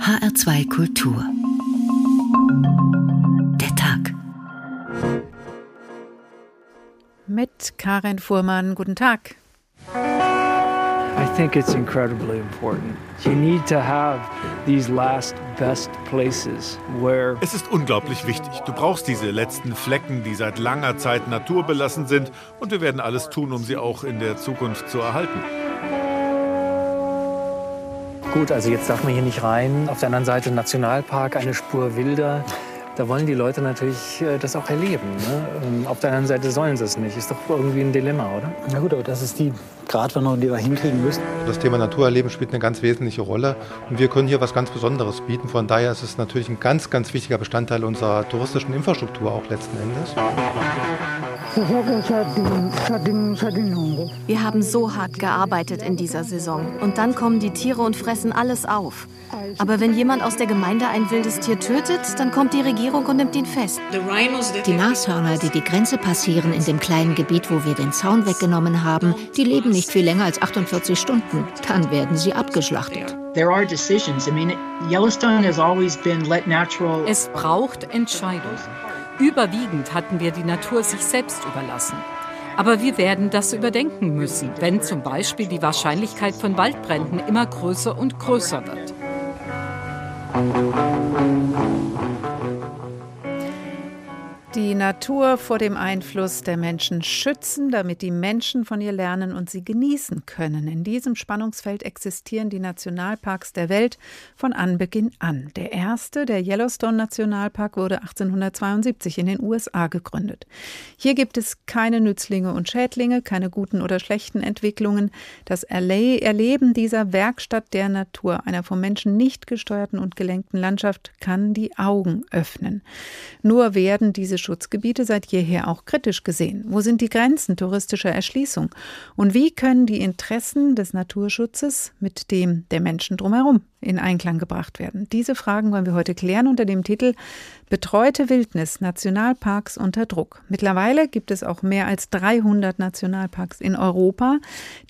HR2 Kultur. Der Tag. Mit Karin Fuhrmann. Guten Tag. I think it's incredibly important. You need to have these last best places where Es ist unglaublich wichtig. Du brauchst diese letzten Flecken, die seit langer Zeit naturbelassen sind und wir werden alles tun, um sie auch in der Zukunft zu erhalten. Gut, also jetzt darf man hier nicht rein. Auf der anderen Seite Nationalpark, eine Spur wilder. Da wollen die Leute natürlich äh, das auch erleben. Ne? Ähm, Auf der anderen Seite sollen sie es nicht. Ist doch irgendwie ein Dilemma, oder? Na gut, aber das ist die Gratwanderung, die wir hinkriegen müssen. Das Thema Naturerleben spielt eine ganz wesentliche Rolle und wir können hier was ganz Besonderes bieten. Von daher ist es natürlich ein ganz, ganz wichtiger Bestandteil unserer touristischen Infrastruktur auch letzten Endes. Wir haben so hart gearbeitet in dieser Saison. Und dann kommen die Tiere und fressen alles auf. Aber wenn jemand aus der Gemeinde ein wildes Tier tötet, dann kommt die Regierung und nimmt ihn fest. Die Nashörner, die die Grenze passieren in dem kleinen Gebiet, wo wir den Zaun weggenommen haben, die leben nicht viel länger als 48 Stunden. Dann werden sie abgeschlachtet. There are decisions. I mean, Yellowstone has always been let natural. Es braucht Entscheidungen. Überwiegend hatten wir die Natur sich selbst überlassen. Aber wir werden das überdenken müssen, wenn zum Beispiel die Wahrscheinlichkeit von Waldbränden immer größer und größer wird. Die Natur vor dem Einfluss der Menschen schützen, damit die Menschen von ihr lernen und sie genießen können. In diesem Spannungsfeld existieren die Nationalparks der Welt von Anbeginn an. Der erste, der Yellowstone Nationalpark, wurde 1872 in den USA gegründet. Hier gibt es keine Nützlinge und Schädlinge, keine guten oder schlechten Entwicklungen. Das Erleben dieser Werkstatt der Natur, einer vom Menschen nicht gesteuerten und gelenkten Landschaft, kann die Augen öffnen. Nur werden diese Schutzgebiete seit jeher auch kritisch gesehen. Wo sind die Grenzen touristischer Erschließung? Und wie können die Interessen des Naturschutzes mit dem der Menschen drumherum in Einklang gebracht werden? Diese Fragen wollen wir heute klären unter dem Titel Betreute Wildnis Nationalparks unter Druck. Mittlerweile gibt es auch mehr als 300 Nationalparks in Europa.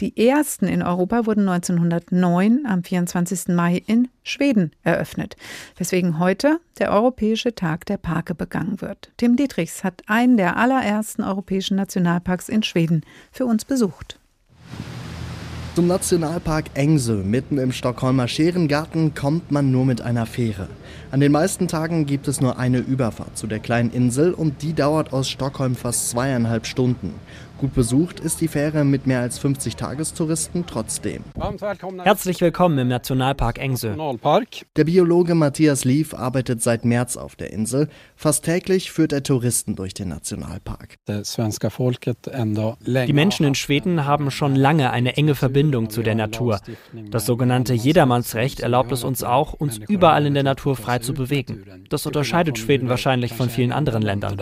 Die ersten in Europa wurden 1909 am 24. Mai in Schweden eröffnet, weswegen heute der Europäische Tag der Parke begangen wird. Tim Dietrichs hat einen der allerersten europäischen Nationalparks in Schweden für uns besucht. Zum Nationalpark Engsö mitten im Stockholmer Scherengarten kommt man nur mit einer Fähre. An den meisten Tagen gibt es nur eine Überfahrt zu der kleinen Insel und die dauert aus Stockholm fast zweieinhalb Stunden. Gut besucht ist die Fähre mit mehr als 50 Tagestouristen trotzdem. Herzlich willkommen im Nationalpark Engsö. Der Biologe Matthias Lief arbeitet seit März auf der Insel. Fast täglich führt er Touristen durch den Nationalpark. Die Menschen in Schweden haben schon lange eine enge Verbindung zu der Natur. Das sogenannte Jedermannsrecht erlaubt es uns auch, uns überall in der Natur frei zu bewegen. Das unterscheidet Schweden wahrscheinlich von vielen anderen Ländern.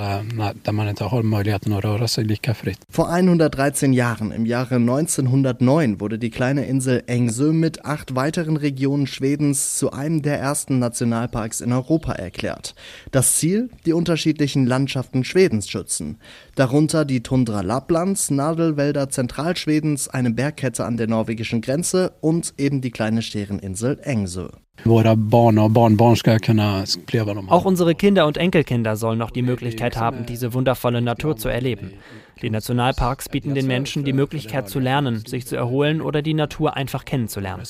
Vor 113 Jahren, im Jahre 1909, wurde die kleine Insel Engsö mit acht weiteren Regionen Schwedens zu einem der ersten Nationalparks in Europa erklärt. Das Ziel? Die unterschiedlichen Landschaften Schwedens schützen. Darunter die Tundra Lapplands, Nadelwälder Zentralschwedens, eine Bergkette an der norwegischen Grenze und eben die kleine Schereninsel Engsö. Auch unsere Kinder und Enkelkinder sollen noch die Möglichkeit haben, diese wundervolle Natur zu erleben. Die Nationalparks bieten den Menschen die Möglichkeit zu lernen, sich zu erholen oder die Natur einfach kennenzulernen.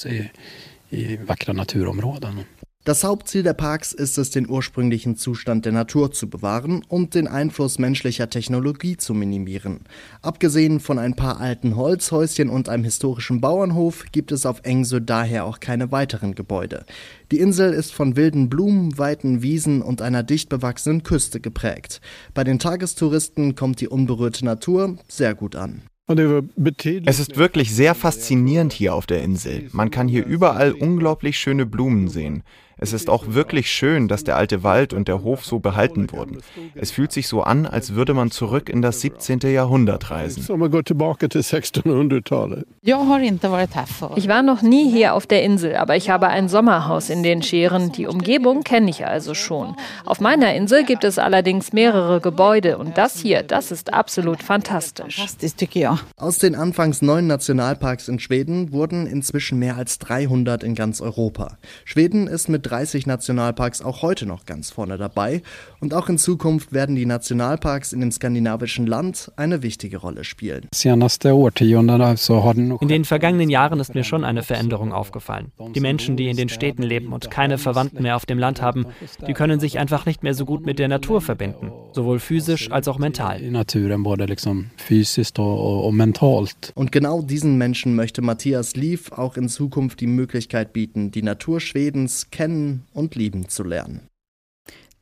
Das Hauptziel der Parks ist es, den ursprünglichen Zustand der Natur zu bewahren und den Einfluss menschlicher Technologie zu minimieren. Abgesehen von ein paar alten Holzhäuschen und einem historischen Bauernhof gibt es auf Engsö daher auch keine weiteren Gebäude. Die Insel ist von wilden Blumen, weiten Wiesen und einer dicht bewachsenen Küste geprägt. Bei den Tagestouristen kommt die unberührte Natur sehr gut an. Es ist wirklich sehr faszinierend hier auf der Insel. Man kann hier überall unglaublich schöne Blumen sehen. Es ist auch wirklich schön, dass der alte Wald und der Hof so behalten wurden. Es fühlt sich so an, als würde man zurück in das 17. Jahrhundert reisen. Ich war noch nie hier auf der Insel, aber ich habe ein Sommerhaus in den Scheren. Die Umgebung kenne ich also schon. Auf meiner Insel gibt es allerdings mehrere Gebäude und das hier, das ist absolut fantastisch. Aus den anfangs neun Nationalparks in Schweden wurden inzwischen mehr als 300 in ganz Europa. Schweden ist mit 30 Nationalparks auch heute noch ganz vorne dabei. Und auch in Zukunft werden die Nationalparks in dem skandinavischen Land eine wichtige Rolle spielen. In den vergangenen Jahren ist mir schon eine Veränderung aufgefallen. Die Menschen, die in den Städten leben und keine Verwandten mehr auf dem Land haben, die können sich einfach nicht mehr so gut mit der Natur verbinden, sowohl physisch als auch mental. Und genau diesen Menschen möchte Matthias Lief auch in Zukunft die Möglichkeit bieten, die Natur Schwedens kennen und lieben zu lernen.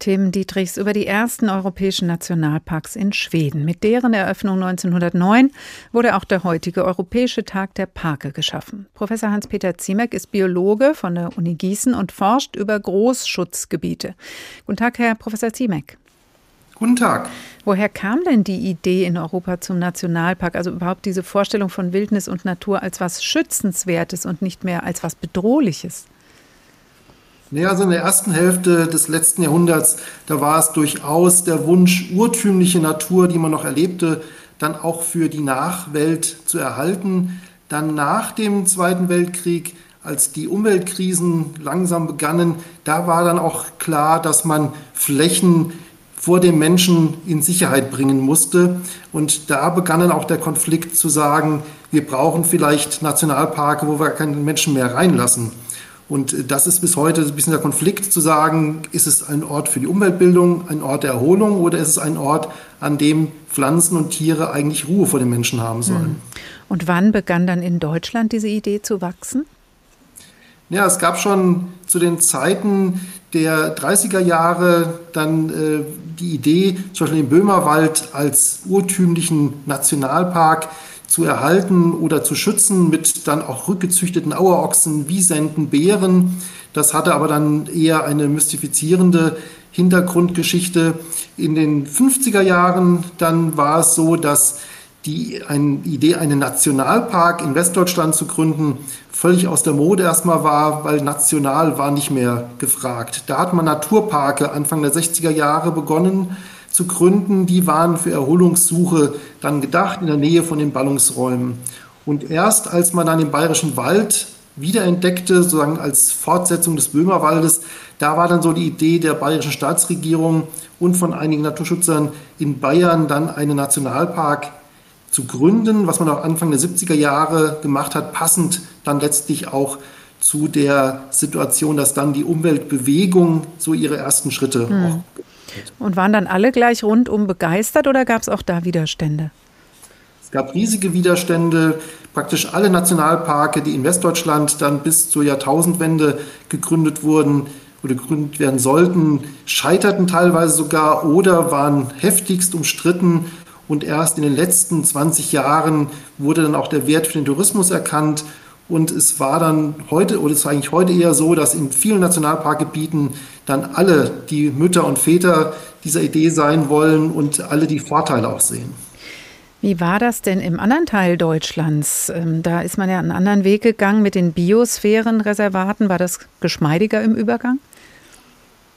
Tim Dietrichs über die ersten europäischen Nationalparks in Schweden. Mit deren Eröffnung 1909 wurde auch der heutige Europäische Tag der Parke geschaffen. Professor Hans-Peter Ziemek ist Biologe von der Uni Gießen und forscht über Großschutzgebiete. Guten Tag, Herr Professor Ziemek. Guten Tag. Woher kam denn die Idee in Europa zum Nationalpark, also überhaupt diese Vorstellung von Wildnis und Natur als was Schützenswertes und nicht mehr als was Bedrohliches? Naja, also in der ersten Hälfte des letzten Jahrhunderts, da war es durchaus der Wunsch, urtümliche Natur, die man noch erlebte, dann auch für die Nachwelt zu erhalten. Dann nach dem Zweiten Weltkrieg, als die Umweltkrisen langsam begannen, da war dann auch klar, dass man Flächen vor dem Menschen in Sicherheit bringen musste. Und da begann dann auch der Konflikt zu sagen, wir brauchen vielleicht Nationalparke, wo wir keinen Menschen mehr reinlassen. Und das ist bis heute ein bisschen der Konflikt zu sagen, ist es ein Ort für die Umweltbildung, ein Ort der Erholung oder ist es ein Ort, an dem Pflanzen und Tiere eigentlich Ruhe vor den Menschen haben sollen. Hm. Und wann begann dann in Deutschland diese Idee zu wachsen? Ja, es gab schon zu den Zeiten der 30er Jahre dann äh, die Idee, zum Beispiel den Böhmerwald als urtümlichen Nationalpark zu erhalten oder zu schützen mit dann auch rückgezüchteten Auerochsen, Wiesenten, Bären. Das hatte aber dann eher eine mystifizierende Hintergrundgeschichte. In den 50er Jahren dann war es so, dass die eine Idee, einen Nationalpark in Westdeutschland zu gründen, völlig aus der Mode erstmal war, weil national war nicht mehr gefragt. Da hat man Naturparke Anfang der 60er Jahre begonnen zu gründen. Die waren für Erholungssuche dann gedacht in der Nähe von den Ballungsräumen. Und erst als man dann den Bayerischen Wald wiederentdeckte, sozusagen als Fortsetzung des Böhmerwaldes, da war dann so die Idee der bayerischen Staatsregierung und von einigen Naturschützern in Bayern dann einen Nationalpark zu gründen, was man auch Anfang der 70er Jahre gemacht hat, passend dann letztlich auch zu der Situation, dass dann die Umweltbewegung so ihre ersten Schritte hm. auch und waren dann alle gleich rundum begeistert oder gab es auch da Widerstände? Es gab riesige Widerstände. Praktisch alle Nationalparke, die in Westdeutschland dann bis zur Jahrtausendwende gegründet wurden oder gegründet werden sollten, scheiterten teilweise sogar oder waren heftigst umstritten. Und erst in den letzten 20 Jahren wurde dann auch der Wert für den Tourismus erkannt. Und es war dann heute, oder es ist eigentlich heute eher so, dass in vielen Nationalparkgebieten dann alle die Mütter und Väter dieser Idee sein wollen und alle die Vorteile auch sehen. Wie war das denn im anderen Teil Deutschlands? Ähm, da ist man ja einen anderen Weg gegangen mit den Biosphärenreservaten. War das geschmeidiger im Übergang?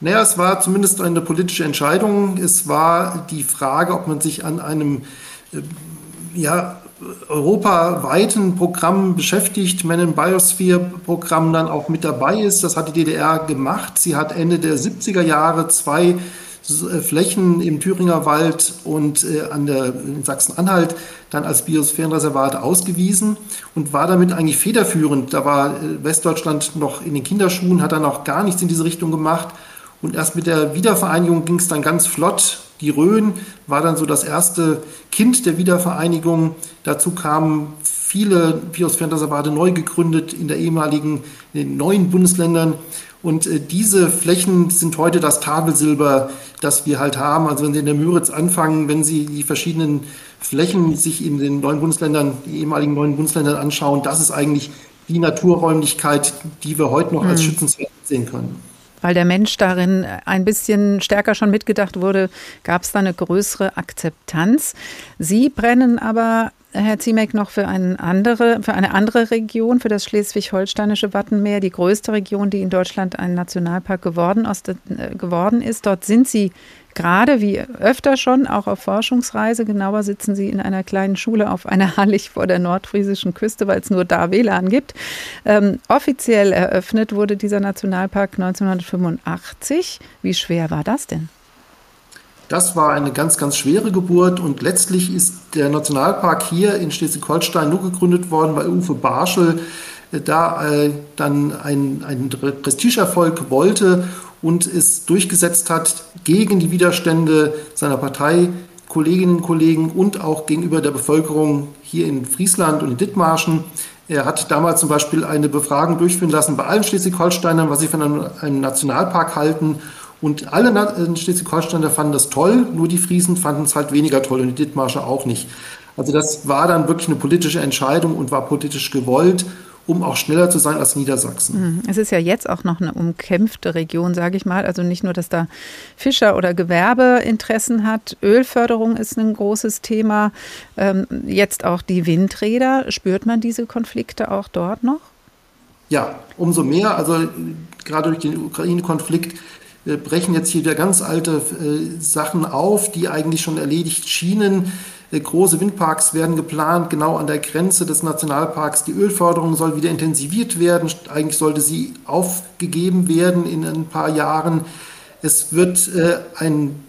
Naja, es war zumindest eine politische Entscheidung. Es war die Frage, ob man sich an einem äh, ja, europaweiten Programm beschäftigt, Man in Biosphere-Programm dann auch mit dabei ist. Das hat die DDR gemacht. Sie hat Ende der 70er Jahre zwei äh, Flächen im Thüringer Wald und äh, an der, in Sachsen-Anhalt dann als Biosphärenreservat ausgewiesen und war damit eigentlich federführend. Da war äh, Westdeutschland noch in den Kinderschuhen, hat dann auch gar nichts in diese Richtung gemacht. Und erst mit der Wiedervereinigung ging es dann ganz flott. Die Rhön war dann so das erste Kind der Wiedervereinigung. Dazu kamen viele Biosphärenreservate neu gegründet in der ehemaligen, in den neuen Bundesländern. Und äh, diese Flächen sind heute das Tafelsilber, das wir halt haben. Also wenn Sie in der Müritz anfangen, wenn Sie die verschiedenen Flächen sich in den neuen Bundesländern, die ehemaligen neuen Bundesländern anschauen, das ist eigentlich die Naturräumlichkeit, die wir heute noch als mhm. schützenswert sehen können weil der Mensch darin ein bisschen stärker schon mitgedacht wurde, gab es da eine größere Akzeptanz. Sie brennen aber Herr Ziemek, noch für, eine andere, für eine andere Region, für das schleswig-holsteinische Wattenmeer, die größte Region, die in Deutschland ein Nationalpark geworden, äh, geworden ist. Dort sind Sie gerade wie öfter schon auch auf Forschungsreise. Genauer sitzen Sie in einer kleinen Schule auf einer Hallig vor der nordfriesischen Küste, weil es nur da WLAN gibt. Ähm, offiziell eröffnet wurde dieser Nationalpark 1985. Wie schwer war das denn? Das war eine ganz, ganz schwere Geburt und letztlich ist der Nationalpark hier in Schleswig-Holstein nur gegründet worden, weil Uwe Barschel äh, da äh, dann einen, Prestigeerfolg wollte und es durchgesetzt hat gegen die Widerstände seiner Partei, Kolleginnen und Kollegen und auch gegenüber der Bevölkerung hier in Friesland und in Dithmarschen. Er hat damals zum Beispiel eine Befragung durchführen lassen bei allen Schleswig-Holsteinern, was sie von einem, einem Nationalpark halten. Und alle äh, Schleswig-Holsteiner fanden das toll, nur die Friesen fanden es halt weniger toll und die Dithmarscher auch nicht. Also das war dann wirklich eine politische Entscheidung und war politisch gewollt, um auch schneller zu sein als Niedersachsen. Mhm. Es ist ja jetzt auch noch eine umkämpfte Region, sage ich mal. Also nicht nur, dass da Fischer oder Gewerbeinteressen hat. Ölförderung ist ein großes Thema. Ähm, jetzt auch die Windräder. Spürt man diese Konflikte auch dort noch? Ja, umso mehr. Also gerade durch den Ukraine-Konflikt brechen jetzt hier wieder ganz alte äh, Sachen auf, die eigentlich schon erledigt schienen. Äh, große Windparks werden geplant, genau an der Grenze des Nationalparks. Die Ölförderung soll wieder intensiviert werden. Eigentlich sollte sie aufgegeben werden in ein paar Jahren. Es wird äh, ein,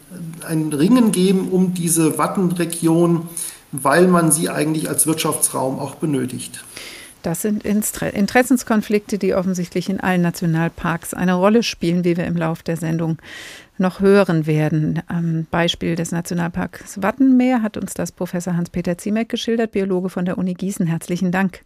ein Ringen geben um diese Wattenregion, weil man sie eigentlich als Wirtschaftsraum auch benötigt. Das sind Interessenskonflikte, die offensichtlich in allen Nationalparks eine Rolle spielen, wie wir im Laufe der Sendung noch hören werden. Am Beispiel des Nationalparks Wattenmeer hat uns das Professor Hans-Peter Ziemek geschildert, Biologe von der Uni Gießen. Herzlichen Dank.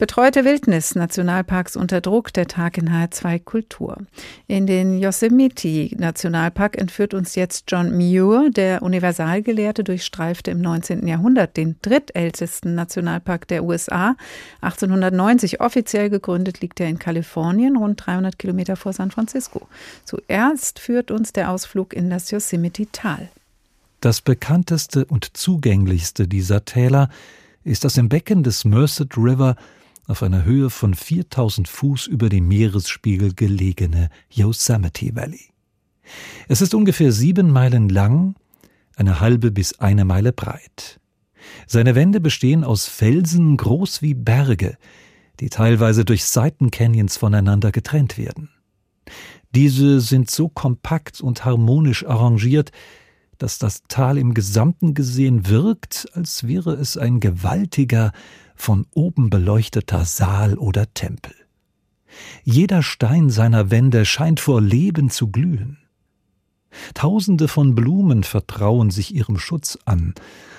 Betreute Wildnis, Nationalparks unter Druck, der Tag in H2 Kultur. In den Yosemite Nationalpark entführt uns jetzt John Muir, der Universalgelehrte, durchstreifte im 19. Jahrhundert den drittältesten Nationalpark der USA. 1890 offiziell gegründet liegt er in Kalifornien, rund 300 Kilometer vor San Francisco. Zuerst führt uns der Ausflug in das Yosemite-Tal. Das bekannteste und zugänglichste dieser Täler ist das im Becken des Merced River auf einer Höhe von 4000 Fuß über dem Meeresspiegel gelegene Yosemite Valley. Es ist ungefähr sieben Meilen lang, eine halbe bis eine Meile breit. Seine Wände bestehen aus Felsen groß wie Berge, die teilweise durch Seitencanyons voneinander getrennt werden. Diese sind so kompakt und harmonisch arrangiert, dass das Tal im Gesamten gesehen wirkt, als wäre es ein gewaltiger, von oben beleuchteter Saal oder Tempel. Jeder Stein seiner Wände scheint vor Leben zu glühen. Tausende von Blumen vertrauen sich ihrem Schutz an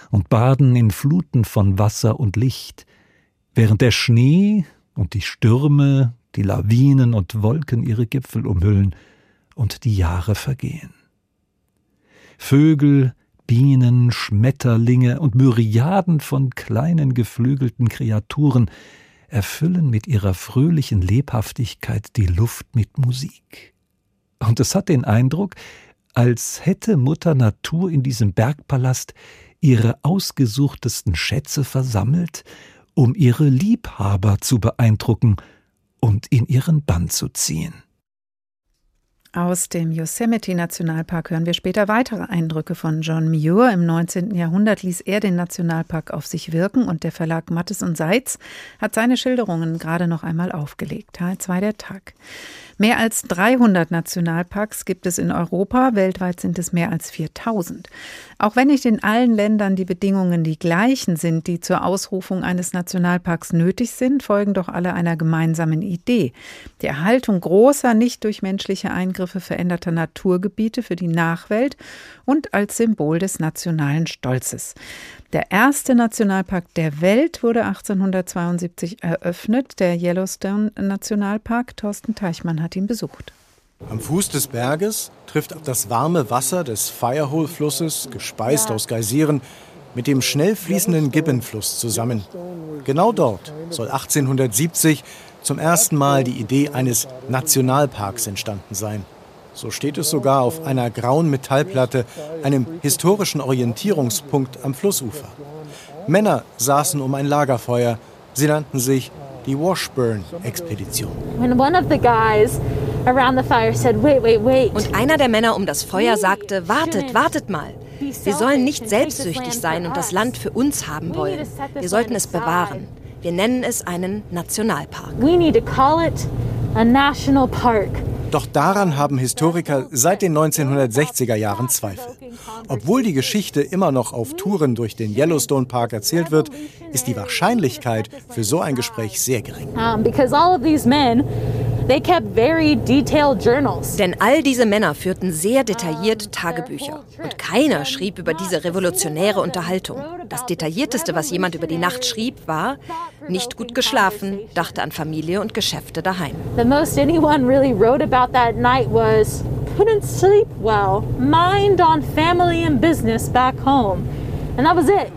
und baden in Fluten von Wasser und Licht, während der Schnee und die Stürme, die Lawinen und Wolken ihre Gipfel umhüllen und die Jahre vergehen. Vögel, Bienen, Schmetterlinge und Myriaden von kleinen geflügelten Kreaturen erfüllen mit ihrer fröhlichen Lebhaftigkeit die Luft mit Musik. Und es hat den Eindruck, als hätte Mutter Natur in diesem Bergpalast ihre ausgesuchtesten Schätze versammelt, um ihre Liebhaber zu beeindrucken und in ihren Bann zu ziehen. Aus dem Yosemite Nationalpark hören wir später weitere Eindrücke von John Muir. Im 19. Jahrhundert ließ er den Nationalpark auf sich wirken und der Verlag Mattes und Seitz hat seine Schilderungen gerade noch einmal aufgelegt. Teil 2 der Tag. Mehr als 300 Nationalparks gibt es in Europa, weltweit sind es mehr als 4000. Auch wenn nicht in allen Ländern die Bedingungen die gleichen sind, die zur Ausrufung eines Nationalparks nötig sind, folgen doch alle einer gemeinsamen Idee. Die Erhaltung großer, nicht durch menschliche Eingriffe veränderter Naturgebiete für die Nachwelt und als Symbol des nationalen Stolzes. Der erste Nationalpark der Welt wurde 1872 eröffnet, der Yellowstone Nationalpark. Thorsten Teichmann hat ihn besucht. Am Fuß des Berges trifft das warme Wasser des Firehole-Flusses, gespeist aus Geysiren, mit dem schnell fließenden Gibbon-Fluss zusammen. Genau dort soll 1870 zum ersten Mal die Idee eines Nationalparks entstanden sein. So steht es sogar auf einer grauen Metallplatte, einem historischen Orientierungspunkt am Flussufer. Männer saßen um ein Lagerfeuer. Sie nannten sich die Washburn-Expedition. Und einer der Männer um das Feuer sagte, wartet, wartet mal. Wir sollen nicht selbstsüchtig sein und das Land für uns haben wollen. Wir sollten es bewahren. Wir nennen es einen Nationalpark. We need to call it a national park. Doch daran haben Historiker seit den 1960er Jahren Zweifel. Obwohl die Geschichte immer noch auf Touren durch den Yellowstone Park erzählt wird, ist die Wahrscheinlichkeit für so ein Gespräch sehr gering. Um, because all of these men They kept very detailed journals. Denn all diese Männer führten sehr detailliert Tagebücher. Und keiner schrieb über diese revolutionäre Unterhaltung. Das Detaillierteste, was jemand über die Nacht schrieb, war, nicht gut geschlafen, dachte an Familie und Geschäfte daheim. The most anyone really wrote about that night was, couldn't sleep well, mind on family and business back home. And that was it.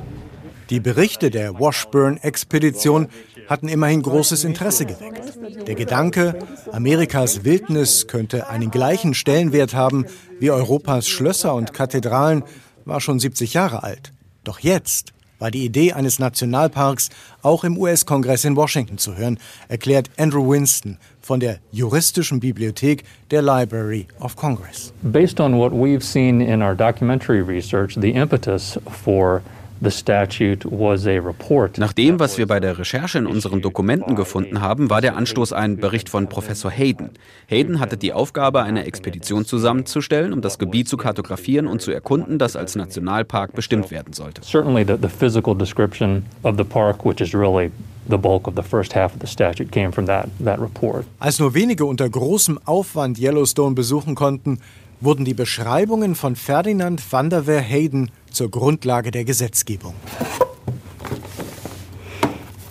Die Berichte der Washburn-Expedition hatten immerhin großes Interesse geweckt. Der Gedanke, Amerikas Wildnis könnte einen gleichen Stellenwert haben wie Europas Schlösser und Kathedralen, war schon 70 Jahre alt. Doch jetzt war die Idee eines Nationalparks auch im US-Kongress in Washington zu hören, erklärt Andrew Winston von der juristischen Bibliothek der Library of Congress. Based on what we've seen in our documentary research, the impetus for nach dem, was wir bei der Recherche in unseren Dokumenten gefunden haben, war der Anstoß ein Bericht von Professor Hayden. Hayden hatte die Aufgabe, eine Expedition zusammenzustellen, um das Gebiet zu kartografieren und zu erkunden, das als Nationalpark bestimmt werden sollte. Certainly the, the physical description of the park, which is really the bulk of the first half of the statute came from that, that report. Als nur wenige unter großem Aufwand Yellowstone besuchen konnten, wurden die Beschreibungen von Ferdinand van der Veer Hayden zur Grundlage der Gesetzgebung.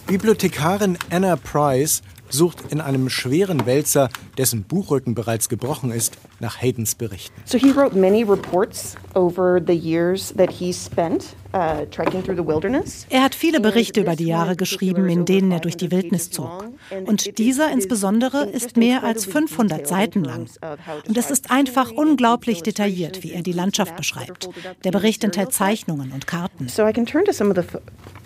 Bibliothekarin Anna Price sucht in einem schweren Wälzer, dessen Buchrücken bereits gebrochen ist, nach Haydens Berichten. So he wrote many reports over the years that he spent uh, trekking through the wilderness. Er hat viele Berichte über die Jahre geschrieben, in denen er durch die Wildnis zog. Und dieser insbesondere ist mehr als 500 Seiten lang. Und es ist einfach unglaublich detailliert, wie er die Landschaft beschreibt. Der Bericht enthält Zeichnungen und Karten. So I can turn to some of the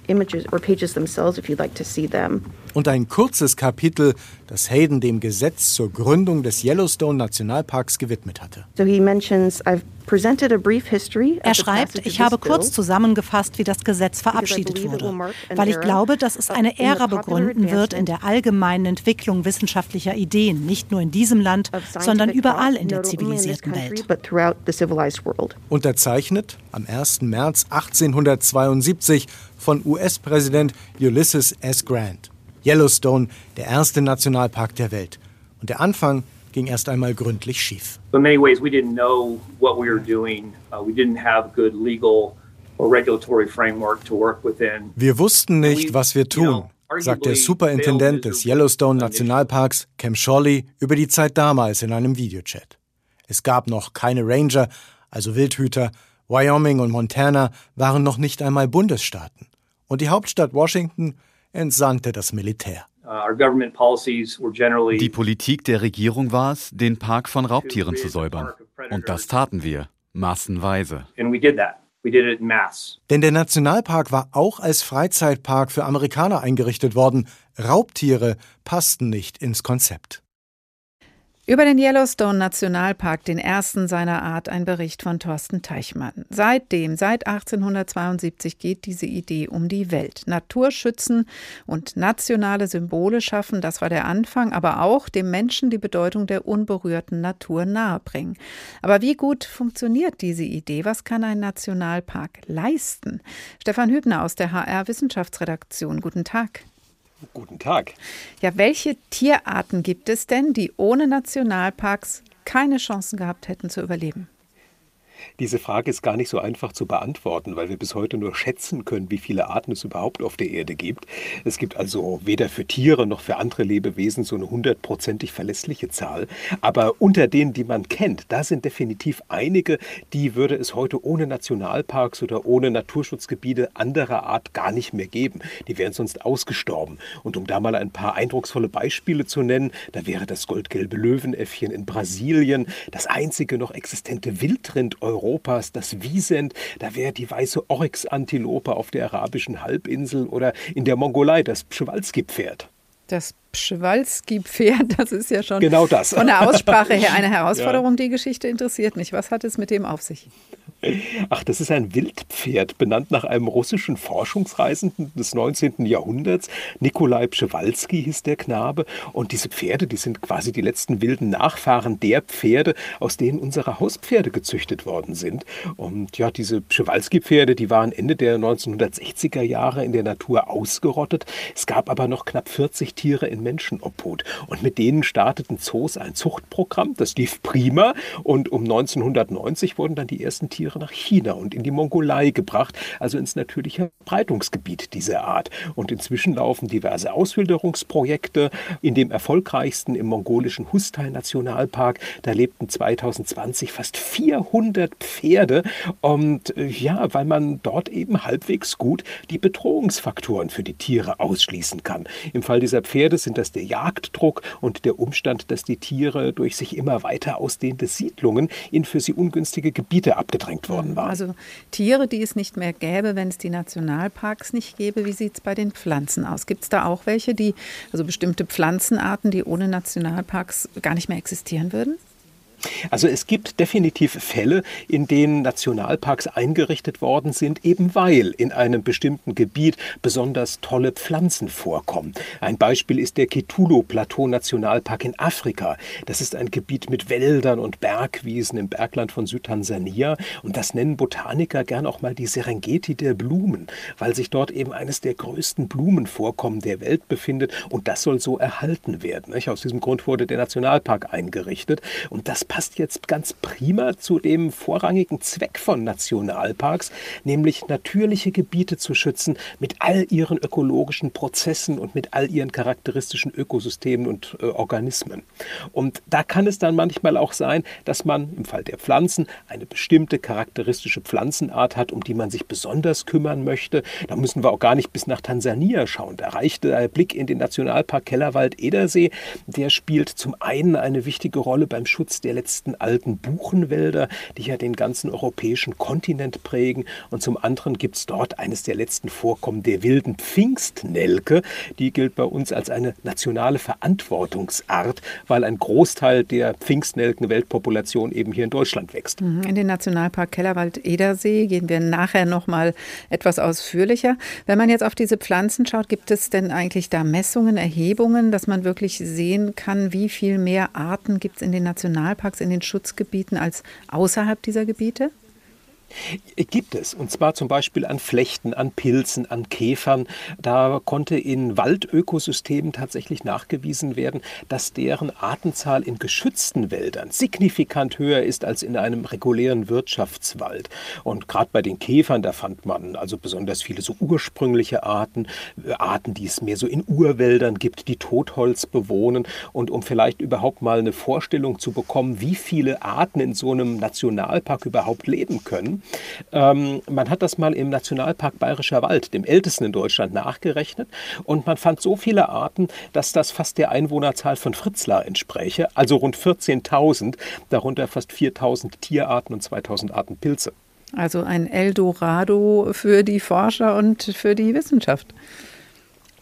images or pages themselves if you'd like to see them. Und ein kurzes Kapitel, das Hayden dem Gesetz zur Gründung des Yellowstone Nationalparks gewidmet hatte. So he mentions I've er schreibt, ich habe kurz zusammengefasst, wie das Gesetz verabschiedet wurde, weil ich glaube, dass es eine Ära begründen wird in der allgemeinen Entwicklung wissenschaftlicher Ideen, nicht nur in diesem Land, sondern überall in der zivilisierten Welt. Unterzeichnet am 1. März 1872 von US-Präsident Ulysses S. Grant. Yellowstone, der erste Nationalpark der Welt. Und der Anfang ging erst einmal gründlich schief. In many ways we didn't know what we were doing. Uh, we didn't have good legal or regulatory framework to work within. Wir wussten nicht, was wir tun, sagt der Superintendent des Yellowstone Nationalparks, Cam Shawley, über die Zeit damals in einem Videochat. Es gab noch keine Ranger, also Wildhüter. Wyoming und Montana waren noch nicht einmal Bundesstaaten. Und die Hauptstadt Washington entsandte das Militär. Uh, Die Politik der Regierung war es, den Park von Raubtieren zu säubern. Und das taten wir, massenweise. Denn der Nationalpark war auch als Freizeitpark für Amerikaner eingerichtet worden. Raubtiere passten nicht ins Konzept. Über den Yellowstone Nationalpark, den ersten seiner Art, ein Bericht von Thorsten Teichmann. Seitdem, seit 1872 geht diese Idee um die Welt. Natur schützen und nationale Symbole schaffen, das war der Anfang, aber auch dem Menschen die Bedeutung der unberührten Natur nahebringen. Aber wie gut funktioniert diese Idee? Was kann ein Nationalpark leisten? Stefan Hübner aus der HR Wissenschaftsredaktion. Guten Tag. Guten Tag. Ja, welche Tierarten gibt es denn, die ohne Nationalparks keine Chancen gehabt hätten zu überleben? Diese Frage ist gar nicht so einfach zu beantworten, weil wir bis heute nur schätzen können, wie viele Arten es überhaupt auf der Erde gibt. Es gibt also weder für Tiere noch für andere Lebewesen so eine hundertprozentig verlässliche Zahl. Aber unter denen, die man kennt, da sind definitiv einige, die würde es heute ohne Nationalparks oder ohne Naturschutzgebiete anderer Art gar nicht mehr geben. Die wären sonst ausgestorben. Und um da mal ein paar eindrucksvolle Beispiele zu nennen, da wäre das goldgelbe Löwenäffchen in Brasilien, das einzige noch existente Wildrind Europas, das Wiesent, da wäre die weiße Oryx-Antilope auf der arabischen Halbinsel oder in der Mongolei das Pschewalski-Pferd. Das Pschewalski-Pferd, das ist ja schon genau das. von der Aussprache her eine Herausforderung. Ja. Die Geschichte interessiert mich. Was hat es mit dem auf sich? Ach, das ist ein Wildpferd, benannt nach einem russischen Forschungsreisenden des 19. Jahrhunderts. Nikolai Pschewalski hieß der Knabe. Und diese Pferde, die sind quasi die letzten wilden Nachfahren der Pferde, aus denen unsere Hauspferde gezüchtet worden sind. Und ja, diese Pschewalski-Pferde, die waren Ende der 1960er Jahre in der Natur ausgerottet. Es gab aber noch knapp 40 Tiere in Menschenobhut. Und mit denen starteten Zoos ein Zuchtprogramm. Das lief prima. Und um 1990 wurden dann die ersten Tiere Tiere nach China und in die Mongolei gebracht, also ins natürliche Breitungsgebiet dieser Art. Und inzwischen laufen diverse Auswilderungsprojekte. In dem erfolgreichsten im mongolischen Hustai Nationalpark, da lebten 2020 fast 400 Pferde. Und äh, ja, weil man dort eben halbwegs gut die Bedrohungsfaktoren für die Tiere ausschließen kann. Im Fall dieser Pferde sind das der Jagddruck und der Umstand, dass die Tiere durch sich immer weiter ausdehnende Siedlungen in für sie ungünstige Gebiete abgedrängt eingeschränkt worden war. Also Tiere, die es nicht mehr gäbe, wenn es die Nationalparks nicht gäbe. Wie sieht es bei den Pflanzen aus? Gibt es da auch welche, die, also bestimmte Pflanzenarten, die ohne Nationalparks gar nicht mehr existieren würden? Also es gibt definitiv Fälle, in denen Nationalparks eingerichtet worden sind, eben weil in einem bestimmten Gebiet besonders tolle Pflanzen vorkommen. Ein Beispiel ist der Kitulo-Plateau-Nationalpark in Afrika. Das ist ein Gebiet mit Wäldern und Bergwiesen im Bergland von Südtansania und das nennen Botaniker gern auch mal die Serengeti der Blumen, weil sich dort eben eines der größten Blumenvorkommen der Welt befindet und das soll so erhalten werden. Aus diesem Grund wurde der Nationalpark eingerichtet und das passt jetzt ganz prima zu dem vorrangigen Zweck von Nationalparks, nämlich natürliche Gebiete zu schützen mit all ihren ökologischen Prozessen und mit all ihren charakteristischen Ökosystemen und äh, Organismen. Und da kann es dann manchmal auch sein, dass man im Fall der Pflanzen eine bestimmte charakteristische Pflanzenart hat, um die man sich besonders kümmern möchte. Da müssen wir auch gar nicht bis nach Tansania schauen. Da reicht der Blick in den Nationalpark Kellerwald-Edersee. Der spielt zum einen eine wichtige Rolle beim Schutz der letzten alten Buchenwälder, die ja den ganzen europäischen Kontinent prägen. Und zum anderen gibt es dort eines der letzten Vorkommen der wilden Pfingstnelke. Die gilt bei uns als eine nationale Verantwortungsart, weil ein Großteil der Pfingstnelken-Weltpopulation eben hier in Deutschland wächst. Mhm. In den Nationalpark Kellerwald-Edersee gehen wir nachher noch mal etwas ausführlicher. Wenn man jetzt auf diese Pflanzen schaut, gibt es denn eigentlich da Messungen, Erhebungen, dass man wirklich sehen kann, wie viel mehr Arten gibt es in den Nationalparks? Nationalparks in den Schutzgebieten als außerhalb dieser Gebiete? Gibt es, und zwar zum Beispiel an Flechten, an Pilzen, an Käfern. Da konnte in Waldökosystemen tatsächlich nachgewiesen werden, dass deren Artenzahl in geschützten Wäldern signifikant höher ist als in einem regulären Wirtschaftswald. Und gerade bei den Käfern, da fand man also besonders viele so ursprüngliche Arten, äh, Arten, die es mehr so in Urwäldern gibt, die Totholz bewohnen. Und um vielleicht überhaupt mal eine Vorstellung zu bekommen, wie viele Arten in so einem Nationalpark überhaupt leben können, ähm, man hat das mal im Nationalpark Bayerischer Wald, dem ältesten in Deutschland, nachgerechnet und man fand so viele Arten, dass das fast der Einwohnerzahl von Fritzlar entspräche, also rund 14.000, darunter fast 4.000 Tierarten und 2.000 Arten Pilze. Also ein Eldorado für die Forscher und für die Wissenschaft.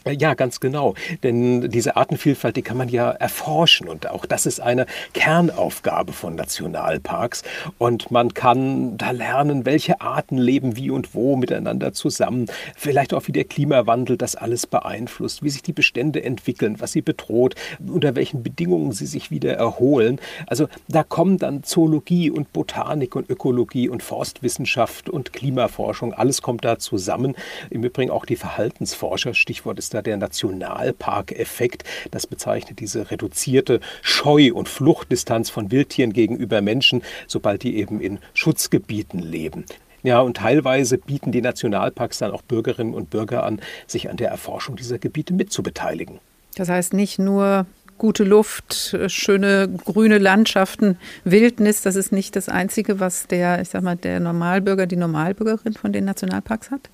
Ja, ganz genau. Denn diese Artenvielfalt, die kann man ja erforschen. Und auch das ist eine Kernaufgabe von Nationalparks. Und man kann da lernen, welche Arten leben wie und wo miteinander zusammen. Vielleicht auch, wie der Klimawandel das alles beeinflusst, wie sich die Bestände entwickeln, was sie bedroht, unter welchen Bedingungen sie sich wieder erholen. Also da kommen dann Zoologie und Botanik und Ökologie und Forstwissenschaft und Klimaforschung. Alles kommt da zusammen. Im Übrigen auch die Verhaltensforscher. Stichwort ist da der Nationalparkeffekt. Das bezeichnet diese reduzierte Scheu- und Fluchtdistanz von Wildtieren gegenüber Menschen, sobald die eben in Schutzgebieten leben. Ja, und teilweise bieten die Nationalparks dann auch Bürgerinnen und Bürger an, sich an der Erforschung dieser Gebiete mitzubeteiligen. Das heißt nicht nur gute Luft, schöne grüne Landschaften, Wildnis, das ist nicht das Einzige, was der, ich sag mal, der Normalbürger, die Normalbürgerin von den Nationalparks hat?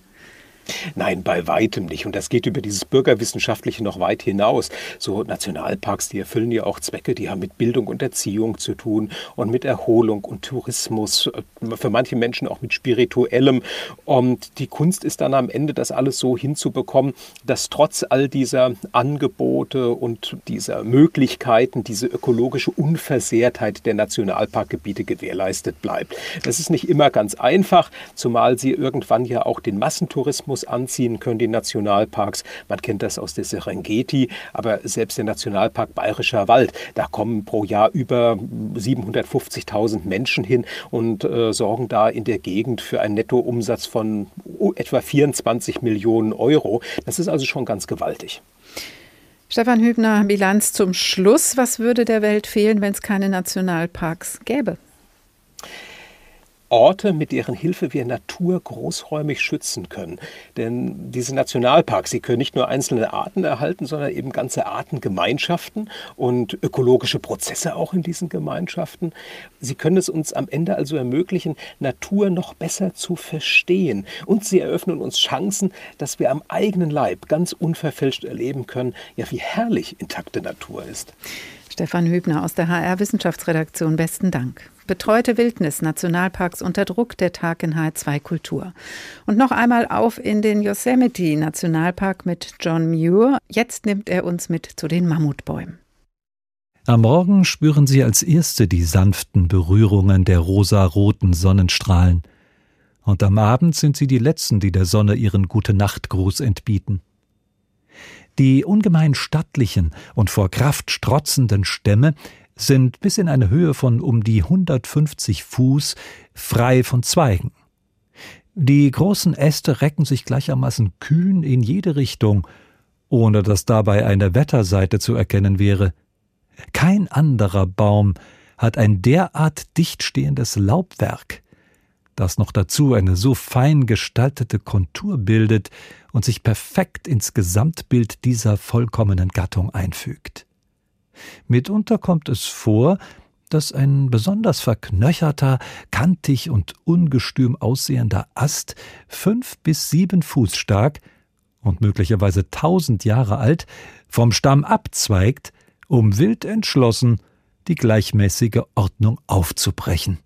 Nein, bei weitem nicht. Und das geht über dieses Bürgerwissenschaftliche noch weit hinaus. So Nationalparks, die erfüllen ja auch Zwecke, die haben mit Bildung und Erziehung zu tun und mit Erholung und Tourismus, für manche Menschen auch mit spirituellem. Und die Kunst ist dann am Ende, das alles so hinzubekommen, dass trotz all dieser Angebote und dieser Möglichkeiten diese ökologische Unversehrtheit der Nationalparkgebiete gewährleistet bleibt. Das ist nicht immer ganz einfach, zumal sie irgendwann ja auch den Massentourismus anziehen können, die Nationalparks. Man kennt das aus der Serengeti, aber selbst der Nationalpark Bayerischer Wald, da kommen pro Jahr über 750.000 Menschen hin und äh, sorgen da in der Gegend für einen Nettoumsatz von etwa 24 Millionen Euro. Das ist also schon ganz gewaltig. Stefan Hübner, Bilanz zum Schluss. Was würde der Welt fehlen, wenn es keine Nationalparks gäbe? Orte, mit deren Hilfe wir Natur großräumig schützen können. Denn diese Nationalparks, sie können nicht nur einzelne Arten erhalten, sondern eben ganze Artengemeinschaften und ökologische Prozesse auch in diesen Gemeinschaften. Sie können es uns am Ende also ermöglichen, Natur noch besser zu verstehen. Und sie eröffnen uns Chancen, dass wir am eigenen Leib ganz unverfälscht erleben können, ja, wie herrlich intakte Natur ist. Stefan Hübner aus der HR Wissenschaftsredaktion, besten Dank. Betreute Wildnis, Nationalparks unter Druck, der Tag in H2 Kultur. Und noch einmal auf in den Yosemite Nationalpark mit John Muir. Jetzt nimmt er uns mit zu den Mammutbäumen. Am Morgen spüren Sie als Erste die sanften Berührungen der rosaroten Sonnenstrahlen. Und am Abend sind Sie die Letzten, die der Sonne ihren Gute-Nacht-Gruß entbieten. Die ungemein stattlichen und vor Kraft strotzenden Stämme sind bis in eine Höhe von um die 150 Fuß frei von Zweigen. Die großen Äste recken sich gleichermaßen kühn in jede Richtung, ohne dass dabei eine Wetterseite zu erkennen wäre. Kein anderer Baum hat ein derart dicht stehendes Laubwerk, das noch dazu eine so fein gestaltete Kontur bildet und sich perfekt ins Gesamtbild dieser vollkommenen Gattung einfügt. Mitunter kommt es vor, dass ein besonders verknöcherter, kantig und ungestüm aussehender Ast fünf bis sieben Fuß stark und möglicherweise tausend Jahre alt vom Stamm abzweigt, um wild entschlossen die gleichmäßige Ordnung aufzubrechen.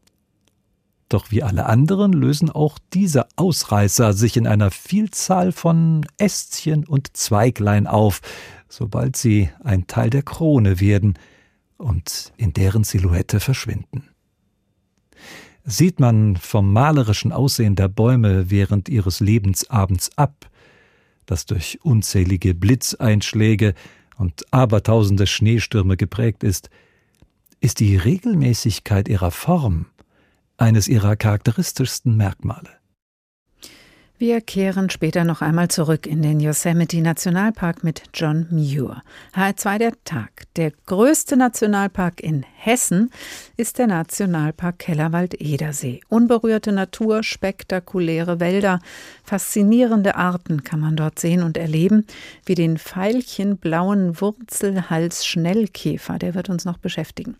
Doch wie alle anderen lösen auch diese Ausreißer sich in einer Vielzahl von Ästchen und Zweiglein auf, sobald sie ein Teil der Krone werden und in deren Silhouette verschwinden. Sieht man vom malerischen Aussehen der Bäume während ihres Lebensabends ab, das durch unzählige Blitzeinschläge und abertausende Schneestürme geprägt ist, ist die Regelmäßigkeit ihrer Form eines ihrer charakteristischsten Merkmale. Wir kehren später noch einmal zurück in den Yosemite Nationalpark mit John Muir. HR2 der Tag. Der größte Nationalpark in Hessen ist der Nationalpark Kellerwald-Edersee. Unberührte Natur, spektakuläre Wälder, faszinierende Arten kann man dort sehen und erleben, wie den veilchenblauen Wurzelhals-Schnellkäfer. Der wird uns noch beschäftigen.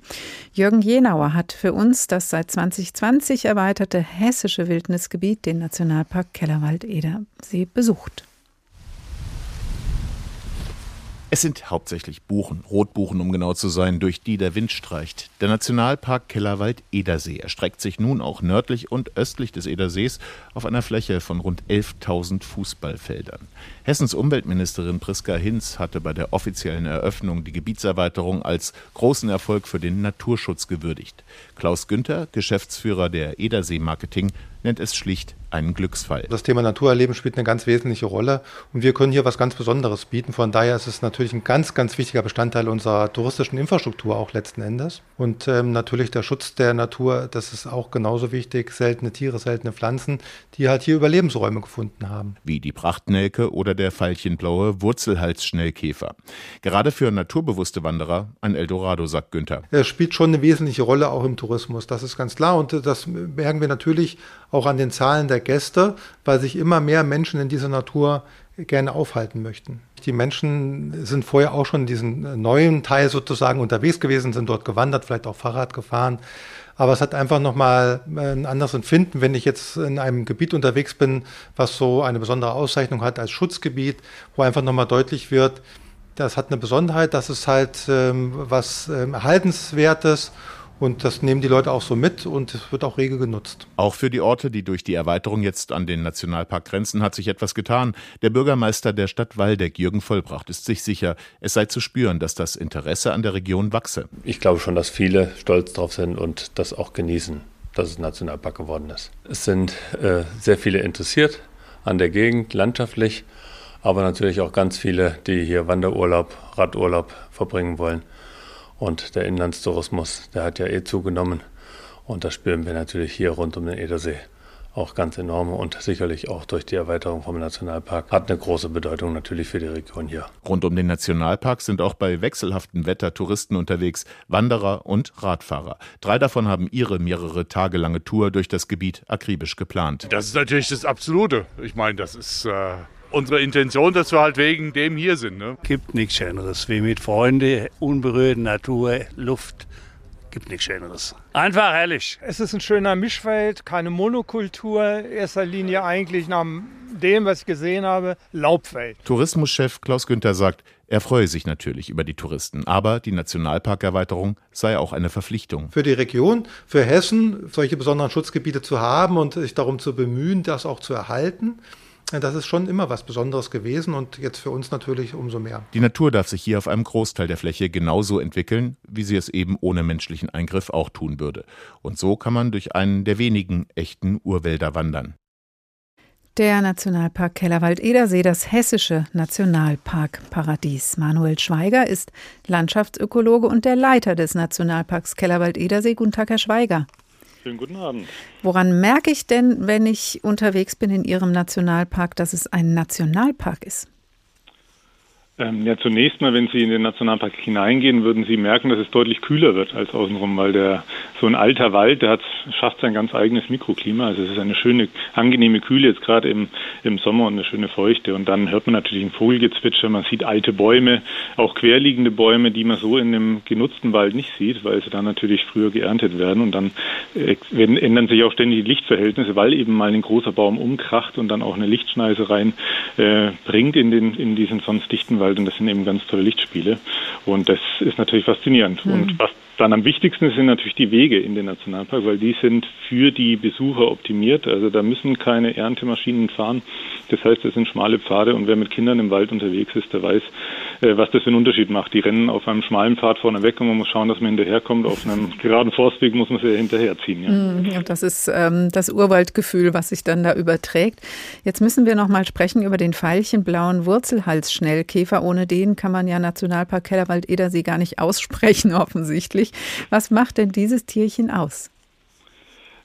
Jürgen Jenauer hat für uns das seit 2020 erweiterte hessische Wildnisgebiet, den Nationalpark Kellerwald Wald-Edersee besucht. Es sind hauptsächlich Buchen, Rotbuchen um genau zu sein, durch die der Wind streicht. Der Nationalpark Kellerwald-Edersee erstreckt sich nun auch nördlich und östlich des Edersees auf einer Fläche von rund 11.000 Fußballfeldern. Hessens Umweltministerin Priska Hinz hatte bei der offiziellen Eröffnung die Gebietserweiterung als großen Erfolg für den Naturschutz gewürdigt. Klaus Günther, Geschäftsführer der Edersee Marketing, nennt es schlicht einen Glücksfall. Das Thema Naturerleben spielt eine ganz wesentliche Rolle und wir können hier was ganz Besonderes bieten. Von daher ist es natürlich ein ganz, ganz wichtiger Bestandteil unserer touristischen Infrastruktur auch letzten Endes. Und ähm, natürlich der Schutz der Natur, das ist auch genauso wichtig. Seltene Tiere, seltene Pflanzen, die halt hier Überlebensräume gefunden haben. Wie die Prachtnelke oder der veilchenblaue Wurzelhalsschnellkäfer. Gerade für naturbewusste Wanderer ein Eldorado, sagt Günther. Er spielt schon eine wesentliche Rolle auch im Tourismus, das ist ganz klar. Und das merken wir natürlich auch an den Zahlen der Gäste, weil sich immer mehr Menschen in dieser Natur gerne aufhalten möchten. die Menschen sind vorher auch schon in diesem neuen Teil sozusagen unterwegs gewesen, sind dort gewandert, vielleicht auch Fahrrad gefahren. Aber es hat einfach nochmal ein anderes Empfinden, wenn ich jetzt in einem Gebiet unterwegs bin, was so eine besondere Auszeichnung hat als Schutzgebiet, wo einfach nochmal deutlich wird, das hat eine Besonderheit, das ist halt ähm, was ähm, Erhaltenswertes und das nehmen die Leute auch so mit und es wird auch rege genutzt. Auch für die Orte, die durch die Erweiterung jetzt an den Nationalpark grenzen, hat sich etwas getan. Der Bürgermeister der Stadt Waldeck, Jürgen Vollbracht, ist sich sicher, es sei zu spüren, dass das Interesse an der Region wachse. Ich glaube schon, dass viele stolz drauf sind und das auch genießen, dass es Nationalpark geworden ist. Es sind äh, sehr viele interessiert an der Gegend, landschaftlich, aber natürlich auch ganz viele, die hier Wanderurlaub, Radurlaub verbringen wollen. Und der Inlandstourismus, der hat ja eh zugenommen. Und das spüren wir natürlich hier rund um den Edersee auch ganz enorm und sicherlich auch durch die Erweiterung vom Nationalpark hat eine große Bedeutung natürlich für die Region hier. Rund um den Nationalpark sind auch bei wechselhaftem Wetter Touristen unterwegs, Wanderer und Radfahrer. Drei davon haben ihre mehrere Tage lange Tour durch das Gebiet akribisch geplant. Das ist natürlich das Absolute. Ich meine, das ist äh, unsere Intention, dass wir halt wegen dem hier sind. Ne? Gibt nichts Schöneres wie mit Freunden, unberührte Natur, Luft. Gibt nichts Schöneres. Einfach herrlich. Es ist ein schöner Mischfeld, keine Monokultur. In erster Linie eigentlich nach dem, was ich gesehen habe, Laubfeld. Tourismuschef Klaus Günther sagt, er freue sich natürlich über die Touristen, aber die Nationalparkerweiterung sei auch eine Verpflichtung. Für die Region, für Hessen, solche besonderen Schutzgebiete zu haben und sich darum zu bemühen, das auch zu erhalten. Das ist schon immer was Besonderes gewesen und jetzt für uns natürlich umso mehr. Die Natur darf sich hier auf einem Großteil der Fläche genauso entwickeln, wie sie es eben ohne menschlichen Eingriff auch tun würde. Und so kann man durch einen der wenigen echten Urwälder wandern. Der Nationalpark Kellerwald-Edersee, das hessische Nationalparkparadies. Manuel Schweiger ist Landschaftsökologe und der Leiter des Nationalparks Kellerwald-Edersee. Guten Tag, Herr Schweiger. Schönen guten Abend. Woran merke ich denn, wenn ich unterwegs bin in Ihrem Nationalpark, dass es ein Nationalpark ist? Ähm, ja, zunächst mal, wenn Sie in den Nationalpark hineingehen, würden Sie merken, dass es deutlich kühler wird als außenrum, weil der so ein alter Wald, der hat, schafft sein ganz eigenes Mikroklima. Also es ist eine schöne, angenehme Kühle jetzt gerade im, im Sommer und eine schöne Feuchte. Und dann hört man natürlich ein Vogelgezwitscher, man sieht alte Bäume, auch querliegende Bäume, die man so in einem genutzten Wald nicht sieht, weil sie dann natürlich früher geerntet werden. Und dann äh, werden, ändern sich auch ständig die Lichtverhältnisse, weil eben mal ein großer Baum umkracht und dann auch eine Lichtschneise rein äh, bringt in, den, in diesen sonst dichten Wald. Wald und das sind eben ganz tolle Lichtspiele. Und das ist natürlich faszinierend. Mhm. Und was dann am wichtigsten sind natürlich die Wege in den Nationalpark, weil die sind für die Besucher optimiert. Also da müssen keine Erntemaschinen fahren. Das heißt, das sind schmale Pfade und wer mit Kindern im Wald unterwegs ist, der weiß, äh, was das für einen Unterschied macht. Die rennen auf einem schmalen Pfad vorne weg und man muss schauen, dass man hinterherkommt. Auf einem geraden Forstweg muss man sie hinterherziehen. Ja. Mhm, das ist ähm, das Urwaldgefühl, was sich dann da überträgt. Jetzt müssen wir noch mal sprechen über den veilchenblauen Wurzelhalsschnellkäfer. Ohne den kann man ja Nationalpark Kellerwald-Edersee gar nicht aussprechen, offensichtlich. Was macht denn dieses Tierchen aus?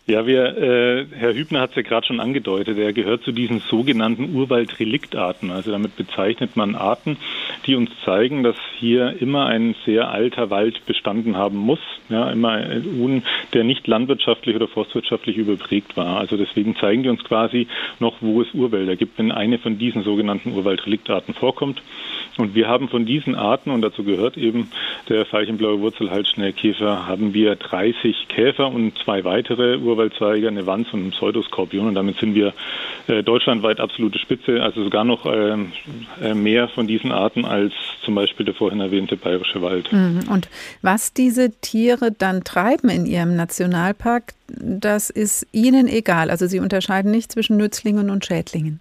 Ja, wir, äh, Herr Hübner hat es ja gerade schon angedeutet, er gehört zu diesen sogenannten Urwaldreliktarten. Also damit bezeichnet man Arten, die uns zeigen, dass hier immer ein sehr alter Wald bestanden haben muss. Ja, immer ein, der nicht landwirtschaftlich oder forstwirtschaftlich überprägt war. Also deswegen zeigen die uns quasi noch, wo es Urwälder gibt, wenn eine von diesen sogenannten Urwaldreliktarten vorkommt. Und wir haben von diesen Arten, und dazu gehört eben der veilchenblaue Wurzelhalsschnellkäfer, haben wir 30 Käfer und zwei weitere Urwaldzweige, eine Wanz und ein Pseudoskorpion. Und damit sind wir äh, deutschlandweit absolute Spitze, also sogar noch äh, äh, mehr von diesen Arten als zum Beispiel der vorhin erwähnte bayerische Wald. Mhm. Und was diese Tiere dann treiben in ihrem Nationalpark, das ist Ihnen egal. Also Sie unterscheiden nicht zwischen Nützlingen und Schädlingen.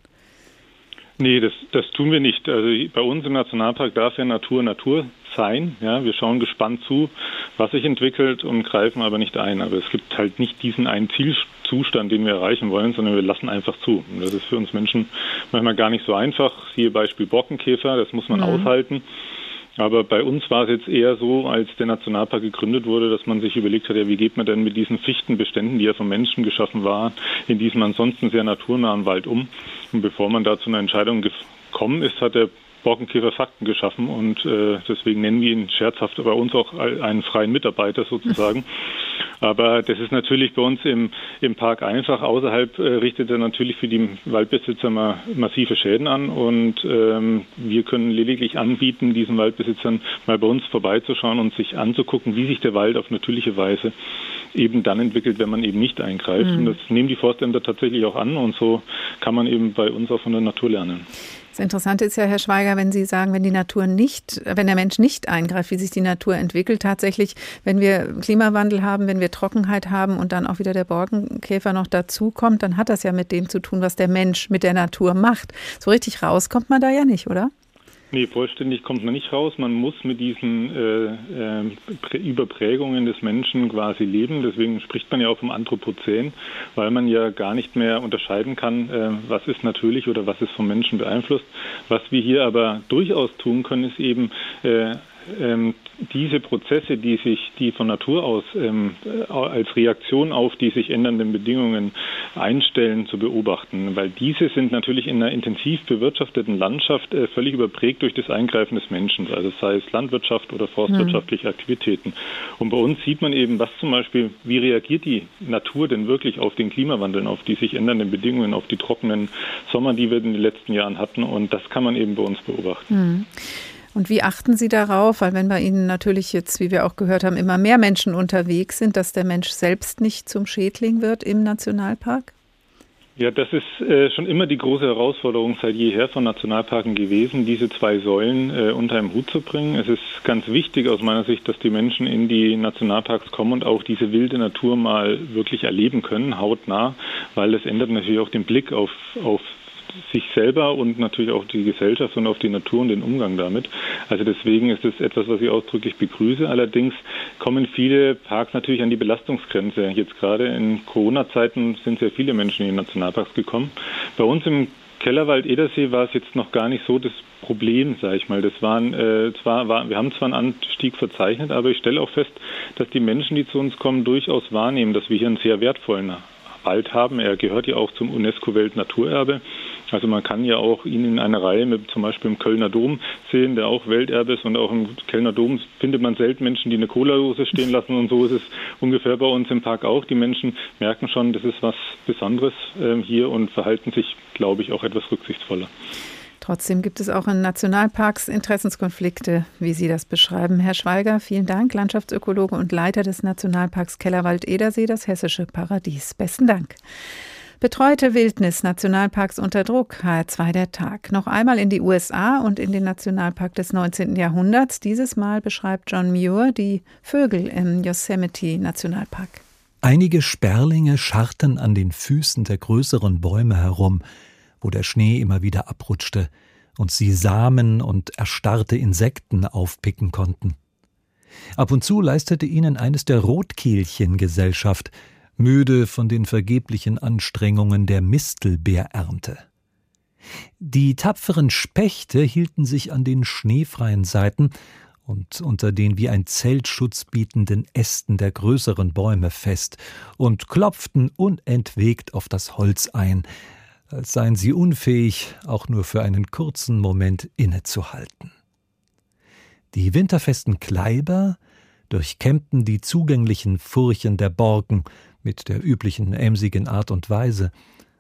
Nee, das, das tun wir nicht. Also bei uns im Nationalpark darf ja Natur Natur sein. Ja, wir schauen gespannt zu, was sich entwickelt und greifen aber nicht ein. Aber es gibt halt nicht diesen einen Zielzustand, den wir erreichen wollen, sondern wir lassen einfach zu. Und das ist für uns Menschen manchmal gar nicht so einfach. Siehe Beispiel Borkenkäfer, das muss man mhm. aushalten. Aber bei uns war es jetzt eher so, als der Nationalpark gegründet wurde, dass man sich überlegt hat, ja, wie geht man denn mit diesen Fichtenbeständen, die ja von Menschen geschaffen waren, in diesem ansonsten sehr naturnahen Wald um? Und bevor man da zu einer Entscheidung gekommen ist, hat der Borkenkäfer Fakten geschaffen und äh, deswegen nennen wir ihn scherzhaft bei uns auch einen freien Mitarbeiter sozusagen. Aber das ist natürlich bei uns im, im Park einfach. Außerhalb äh, richtet er natürlich für die Waldbesitzer mal massive Schäden an und ähm, wir können lediglich anbieten, diesen Waldbesitzern mal bei uns vorbeizuschauen und sich anzugucken, wie sich der Wald auf natürliche Weise eben dann entwickelt, wenn man eben nicht eingreift. Mhm. Und das nehmen die Forstämter tatsächlich auch an und so kann man eben bei uns auch von der Natur lernen. Das Interessante ist ja, Herr Schweiger, wenn Sie sagen, wenn die Natur nicht, wenn der Mensch nicht eingreift, wie sich die Natur entwickelt, tatsächlich, wenn wir Klimawandel haben, wenn wir Trockenheit haben und dann auch wieder der Borkenkäfer noch dazukommt, dann hat das ja mit dem zu tun, was der Mensch mit der Natur macht. So richtig raus kommt man da ja nicht, oder? Nee, vollständig kommt man nicht raus. Man muss mit diesen äh, äh, Überprägungen des Menschen quasi leben. Deswegen spricht man ja auch vom Anthropozän, weil man ja gar nicht mehr unterscheiden kann, äh, was ist natürlich oder was ist vom Menschen beeinflusst. Was wir hier aber durchaus tun können, ist eben äh, ähm, diese Prozesse, die sich, die von Natur aus ähm, als Reaktion auf die sich ändernden Bedingungen einstellen, zu beobachten, weil diese sind natürlich in einer intensiv bewirtschafteten Landschaft äh, völlig überprägt durch das Eingreifen des Menschen, also sei es Landwirtschaft oder forstwirtschaftliche mhm. Aktivitäten. Und bei uns sieht man eben, was zum Beispiel, wie reagiert die Natur denn wirklich auf den Klimawandel, auf die sich ändernden Bedingungen, auf die trockenen Sommer, die wir in den letzten Jahren hatten. Und das kann man eben bei uns beobachten. Mhm. Und wie achten Sie darauf? Weil wenn bei Ihnen natürlich jetzt, wie wir auch gehört haben, immer mehr Menschen unterwegs sind, dass der Mensch selbst nicht zum Schädling wird im Nationalpark? Ja, das ist äh, schon immer die große Herausforderung seit jeher von Nationalparken gewesen, diese zwei Säulen äh, unter einem Hut zu bringen. Es ist ganz wichtig aus meiner Sicht, dass die Menschen in die Nationalparks kommen und auch diese wilde Natur mal wirklich erleben können, hautnah, weil das ändert natürlich auch den Blick auf, auf sich selber und natürlich auch die Gesellschaft und auf die Natur und den Umgang damit. Also deswegen ist es etwas, was ich ausdrücklich begrüße. Allerdings kommen viele Parks natürlich an die Belastungsgrenze. Jetzt gerade in Corona-Zeiten sind sehr viele Menschen in die Nationalparks gekommen. Bei uns im Kellerwald Edersee war es jetzt noch gar nicht so das Problem, sage ich mal. Das waren äh, zwar war, wir haben zwar einen Anstieg verzeichnet, aber ich stelle auch fest, dass die Menschen, die zu uns kommen, durchaus wahrnehmen, dass wir hier einen sehr wertvollen Wald haben. Er gehört ja auch zum UNESCO-Weltnaturerbe. Also man kann ja auch ihn in einer Reihe mit zum Beispiel im Kölner Dom sehen, der auch Welterbe ist und auch im Kölner Dom findet man selten Menschen, die eine Cola-Dose stehen lassen und so ist es ungefähr bei uns im Park auch. Die Menschen merken schon, das ist was Besonderes äh, hier und verhalten sich, glaube ich, auch etwas rücksichtsvoller. Trotzdem gibt es auch in Nationalparks Interessenskonflikte, wie Sie das beschreiben. Herr Schweiger, vielen Dank, Landschaftsökologe und Leiter des Nationalparks Kellerwald-Edersee, das hessische Paradies. Besten Dank. Betreute Wildnis, Nationalparks unter Druck, HR2 der Tag. Noch einmal in die USA und in den Nationalpark des 19. Jahrhunderts. Dieses Mal beschreibt John Muir die Vögel im Yosemite Nationalpark. Einige Sperlinge scharrten an den Füßen der größeren Bäume herum, wo der Schnee immer wieder abrutschte und sie Samen und erstarrte Insekten aufpicken konnten. Ab und zu leistete ihnen eines der Rotkehlchen Gesellschaft, müde von den vergeblichen Anstrengungen der Mistelbeerernte. Die tapferen Spechte hielten sich an den schneefreien Seiten und unter den wie ein Zeltschutz bietenden Ästen der größeren Bäume fest und klopften unentwegt auf das Holz ein, als seien sie unfähig, auch nur für einen kurzen Moment innezuhalten. Die winterfesten Kleiber durchkämmten die zugänglichen Furchen der Borken mit der üblichen emsigen Art und Weise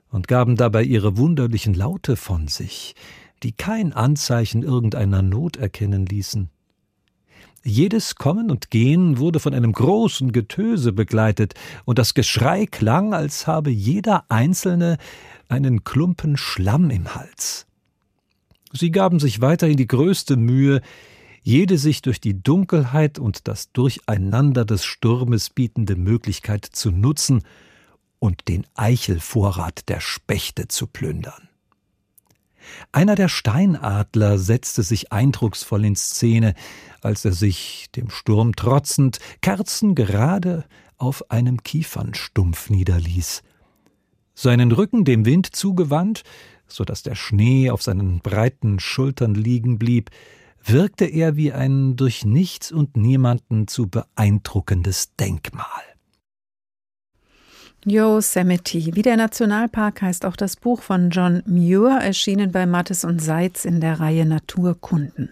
und gaben dabei ihre wunderlichen Laute von sich, die kein Anzeichen irgendeiner Not erkennen ließen. Jedes Kommen und Gehen wurde von einem großen Getöse begleitet, und das Geschrei klang, als habe jeder Einzelne einen Klumpen Schlamm im Hals. Sie gaben sich weiterhin die größte Mühe, jede sich durch die Dunkelheit und das Durcheinander des Sturmes bietende Möglichkeit zu nutzen und den Eichelvorrat der Spechte zu plündern. Einer der Steinadler setzte sich eindrucksvoll in Szene, als er sich, dem Sturm trotzend, kerzengerade auf einem Kiefernstumpf niederließ seinen Rücken dem Wind zugewandt, so dass der Schnee auf seinen breiten Schultern liegen blieb, wirkte er wie ein durch nichts und niemanden zu beeindruckendes Denkmal. Yosemite, wie der Nationalpark heißt auch das Buch von John Muir, erschienen bei Mattes und Seitz in der Reihe Naturkunden.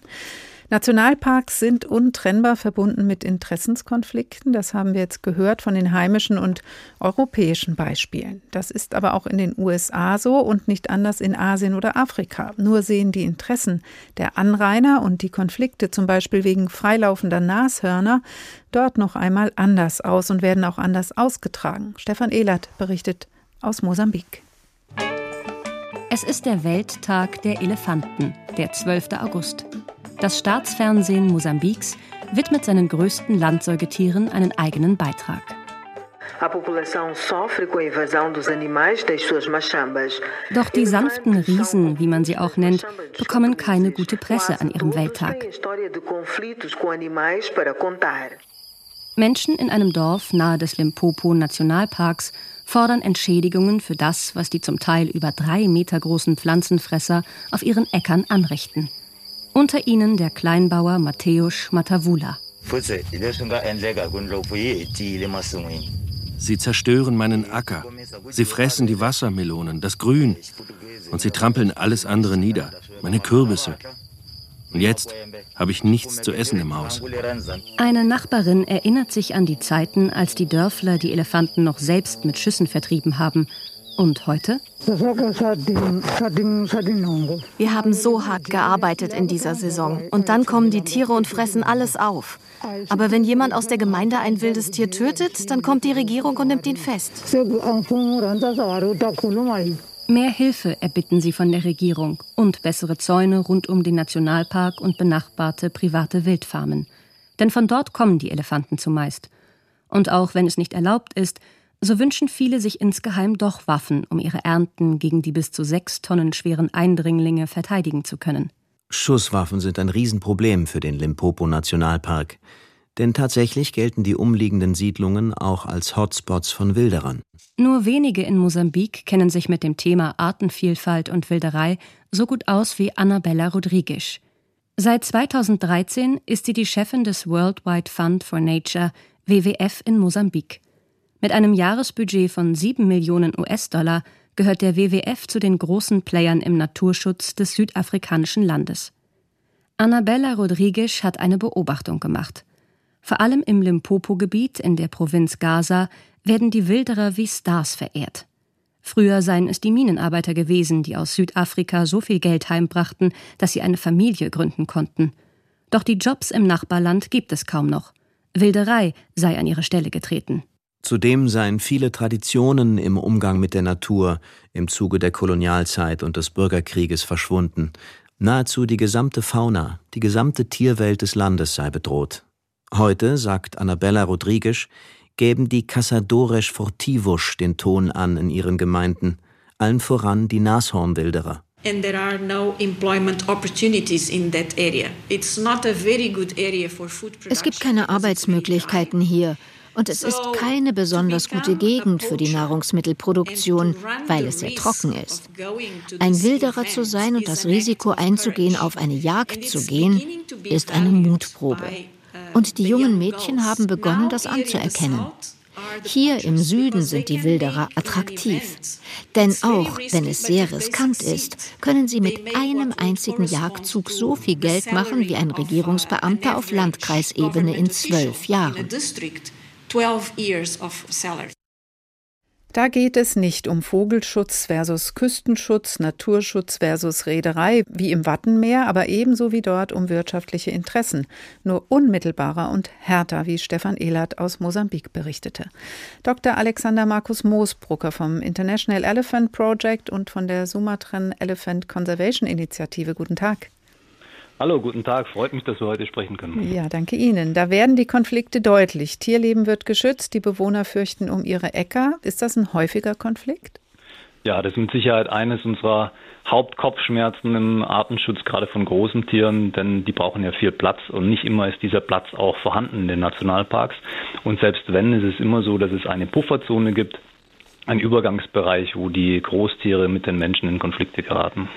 Nationalparks sind untrennbar verbunden mit Interessenskonflikten. Das haben wir jetzt gehört von den heimischen und europäischen Beispielen. Das ist aber auch in den USA so und nicht anders in Asien oder Afrika. Nur sehen die Interessen der Anrainer und die Konflikte zum Beispiel wegen freilaufender Nashörner dort noch einmal anders aus und werden auch anders ausgetragen. Stefan Ehlert berichtet aus Mosambik. Es ist der Welttag der Elefanten, der 12. August. Das Staatsfernsehen Mosambiks widmet seinen größten Landsäugetieren einen eigenen Beitrag. Doch die sanften Riesen, wie man sie auch nennt, bekommen keine gute Presse an ihrem Welttag. Menschen in einem Dorf nahe des Limpopo Nationalparks fordern Entschädigungen für das, was die zum Teil über drei Meter großen Pflanzenfresser auf ihren Äckern anrichten. Unter ihnen der Kleinbauer Mateusz Matavula. Sie zerstören meinen Acker. Sie fressen die Wassermelonen, das Grün. Und sie trampeln alles andere nieder. Meine Kürbisse, und jetzt habe ich nichts zu essen im Haus. Eine Nachbarin erinnert sich an die Zeiten, als die Dörfler die Elefanten noch selbst mit Schüssen vertrieben haben. Und heute? Wir haben so hart gearbeitet in dieser Saison. Und dann kommen die Tiere und fressen alles auf. Aber wenn jemand aus der Gemeinde ein wildes Tier tötet, dann kommt die Regierung und nimmt ihn fest. Mehr Hilfe erbitten sie von der Regierung und bessere Zäune rund um den Nationalpark und benachbarte private Wildfarmen. Denn von dort kommen die Elefanten zumeist. Und auch wenn es nicht erlaubt ist, so wünschen viele sich insgeheim doch Waffen, um ihre Ernten gegen die bis zu sechs Tonnen schweren Eindringlinge verteidigen zu können. Schusswaffen sind ein Riesenproblem für den Limpopo-Nationalpark. Denn tatsächlich gelten die umliegenden Siedlungen auch als Hotspots von Wilderern. Nur wenige in Mosambik kennen sich mit dem Thema Artenvielfalt und Wilderei so gut aus wie Annabella Rodriguez. Seit 2013 ist sie die Chefin des Worldwide Fund for Nature, WWF, in Mosambik. Mit einem Jahresbudget von 7 Millionen US-Dollar gehört der WWF zu den großen Playern im Naturschutz des südafrikanischen Landes. Annabella Rodriguez hat eine Beobachtung gemacht. Vor allem im Limpopo-Gebiet in der Provinz Gaza werden die Wilderer wie Stars verehrt. Früher seien es die Minenarbeiter gewesen, die aus Südafrika so viel Geld heimbrachten, dass sie eine Familie gründen konnten. Doch die Jobs im Nachbarland gibt es kaum noch. Wilderei sei an ihre Stelle getreten. Zudem seien viele Traditionen im Umgang mit der Natur im Zuge der Kolonialzeit und des Bürgerkrieges verschwunden. Nahezu die gesamte Fauna, die gesamte Tierwelt des Landes sei bedroht. Heute, sagt Annabella Rodriguez, gäben die Caçadores Fortivos den Ton an in ihren Gemeinden, allen voran die Nashornwilderer. And there are no employment opportunities in that area. It's not a very good area for food production. Es gibt keine Arbeitsmöglichkeiten hier. Und es ist keine besonders gute Gegend für die Nahrungsmittelproduktion, weil es sehr trocken ist. Ein Wilderer zu sein und das Risiko einzugehen, auf eine Jagd zu gehen, ist eine Mutprobe. Und die jungen Mädchen haben begonnen, das anzuerkennen. Hier im Süden sind die Wilderer attraktiv. Denn auch wenn es sehr riskant ist, können sie mit einem einzigen Jagdzug so viel Geld machen wie ein Regierungsbeamter auf Landkreisebene in zwölf Jahren. Da geht es nicht um Vogelschutz versus Küstenschutz, Naturschutz versus Reederei, wie im Wattenmeer, aber ebenso wie dort um wirtschaftliche Interessen, nur unmittelbarer und härter, wie Stefan Ehlert aus Mosambik berichtete. Dr. Alexander Markus Moosbrucker vom International Elephant Project und von der Sumatran Elephant Conservation Initiative. Guten Tag. Hallo, guten Tag. Freut mich, dass wir heute sprechen können. Ja, danke Ihnen. Da werden die Konflikte deutlich. Tierleben wird geschützt, die Bewohner fürchten um ihre Äcker. Ist das ein häufiger Konflikt? Ja, das ist mit Sicherheit eines unserer Hauptkopfschmerzen im Artenschutz, gerade von großen Tieren, denn die brauchen ja viel Platz und nicht immer ist dieser Platz auch vorhanden in den Nationalparks. Und selbst wenn, ist es immer so, dass es eine Pufferzone gibt, einen Übergangsbereich, wo die Großtiere mit den Menschen in Konflikte geraten.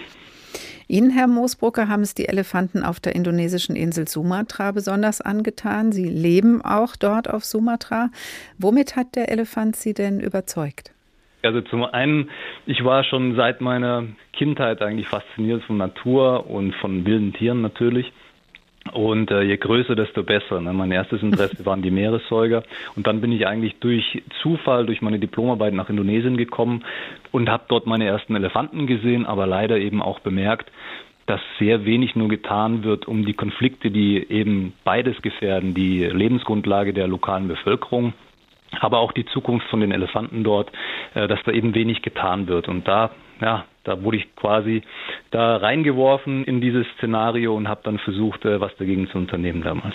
Ihnen, Herr Moosbrucker, haben es die Elefanten auf der indonesischen Insel Sumatra besonders angetan. Sie leben auch dort auf Sumatra. Womit hat der Elefant Sie denn überzeugt? Also zum einen, ich war schon seit meiner Kindheit eigentlich fasziniert von Natur und von wilden Tieren natürlich. Und äh, je größer, desto besser. Ne? Mein erstes Interesse waren die Meeressäuger. Und dann bin ich eigentlich durch Zufall, durch meine Diplomarbeit nach Indonesien gekommen und habe dort meine ersten Elefanten gesehen, aber leider eben auch bemerkt, dass sehr wenig nur getan wird, um die Konflikte, die eben beides gefährden, die Lebensgrundlage der lokalen Bevölkerung, aber auch die Zukunft von den Elefanten dort, äh, dass da eben wenig getan wird. Und da, ja, da wurde ich quasi da reingeworfen in dieses Szenario und habe dann versucht, äh, was dagegen zu unternehmen damals.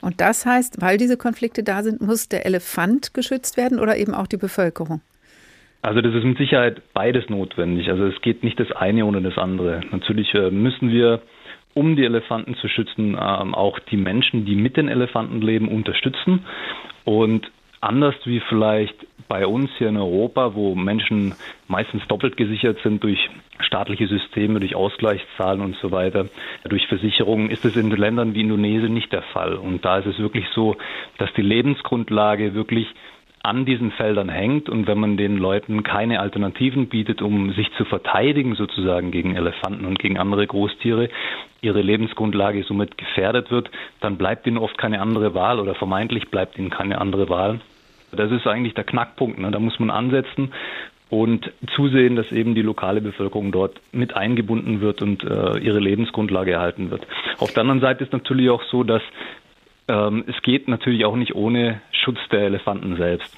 Und das heißt, weil diese Konflikte da sind, muss der Elefant geschützt werden oder eben auch die Bevölkerung? Also das ist mit Sicherheit beides notwendig. Also es geht nicht das eine ohne das andere. Natürlich äh, müssen wir, um die Elefanten zu schützen, ähm, auch die Menschen, die mit den Elefanten leben, unterstützen. Und anders wie vielleicht bei uns hier in Europa, wo Menschen meistens doppelt gesichert sind durch staatliche Systeme, durch Ausgleichszahlen und so weiter, durch Versicherungen, ist es in Ländern wie Indonesien nicht der Fall. Und da ist es wirklich so, dass die Lebensgrundlage wirklich an diesen Feldern hängt und wenn man den Leuten keine Alternativen bietet, um sich zu verteidigen sozusagen gegen Elefanten und gegen andere Großtiere, ihre Lebensgrundlage somit gefährdet wird, dann bleibt ihnen oft keine andere Wahl oder vermeintlich bleibt ihnen keine andere Wahl. Das ist eigentlich der Knackpunkt. Ne? Da muss man ansetzen und zusehen, dass eben die lokale Bevölkerung dort mit eingebunden wird und äh, ihre Lebensgrundlage erhalten wird. Auf der anderen Seite ist natürlich auch so, dass ähm, es geht natürlich auch nicht ohne Schutz der Elefanten selbst.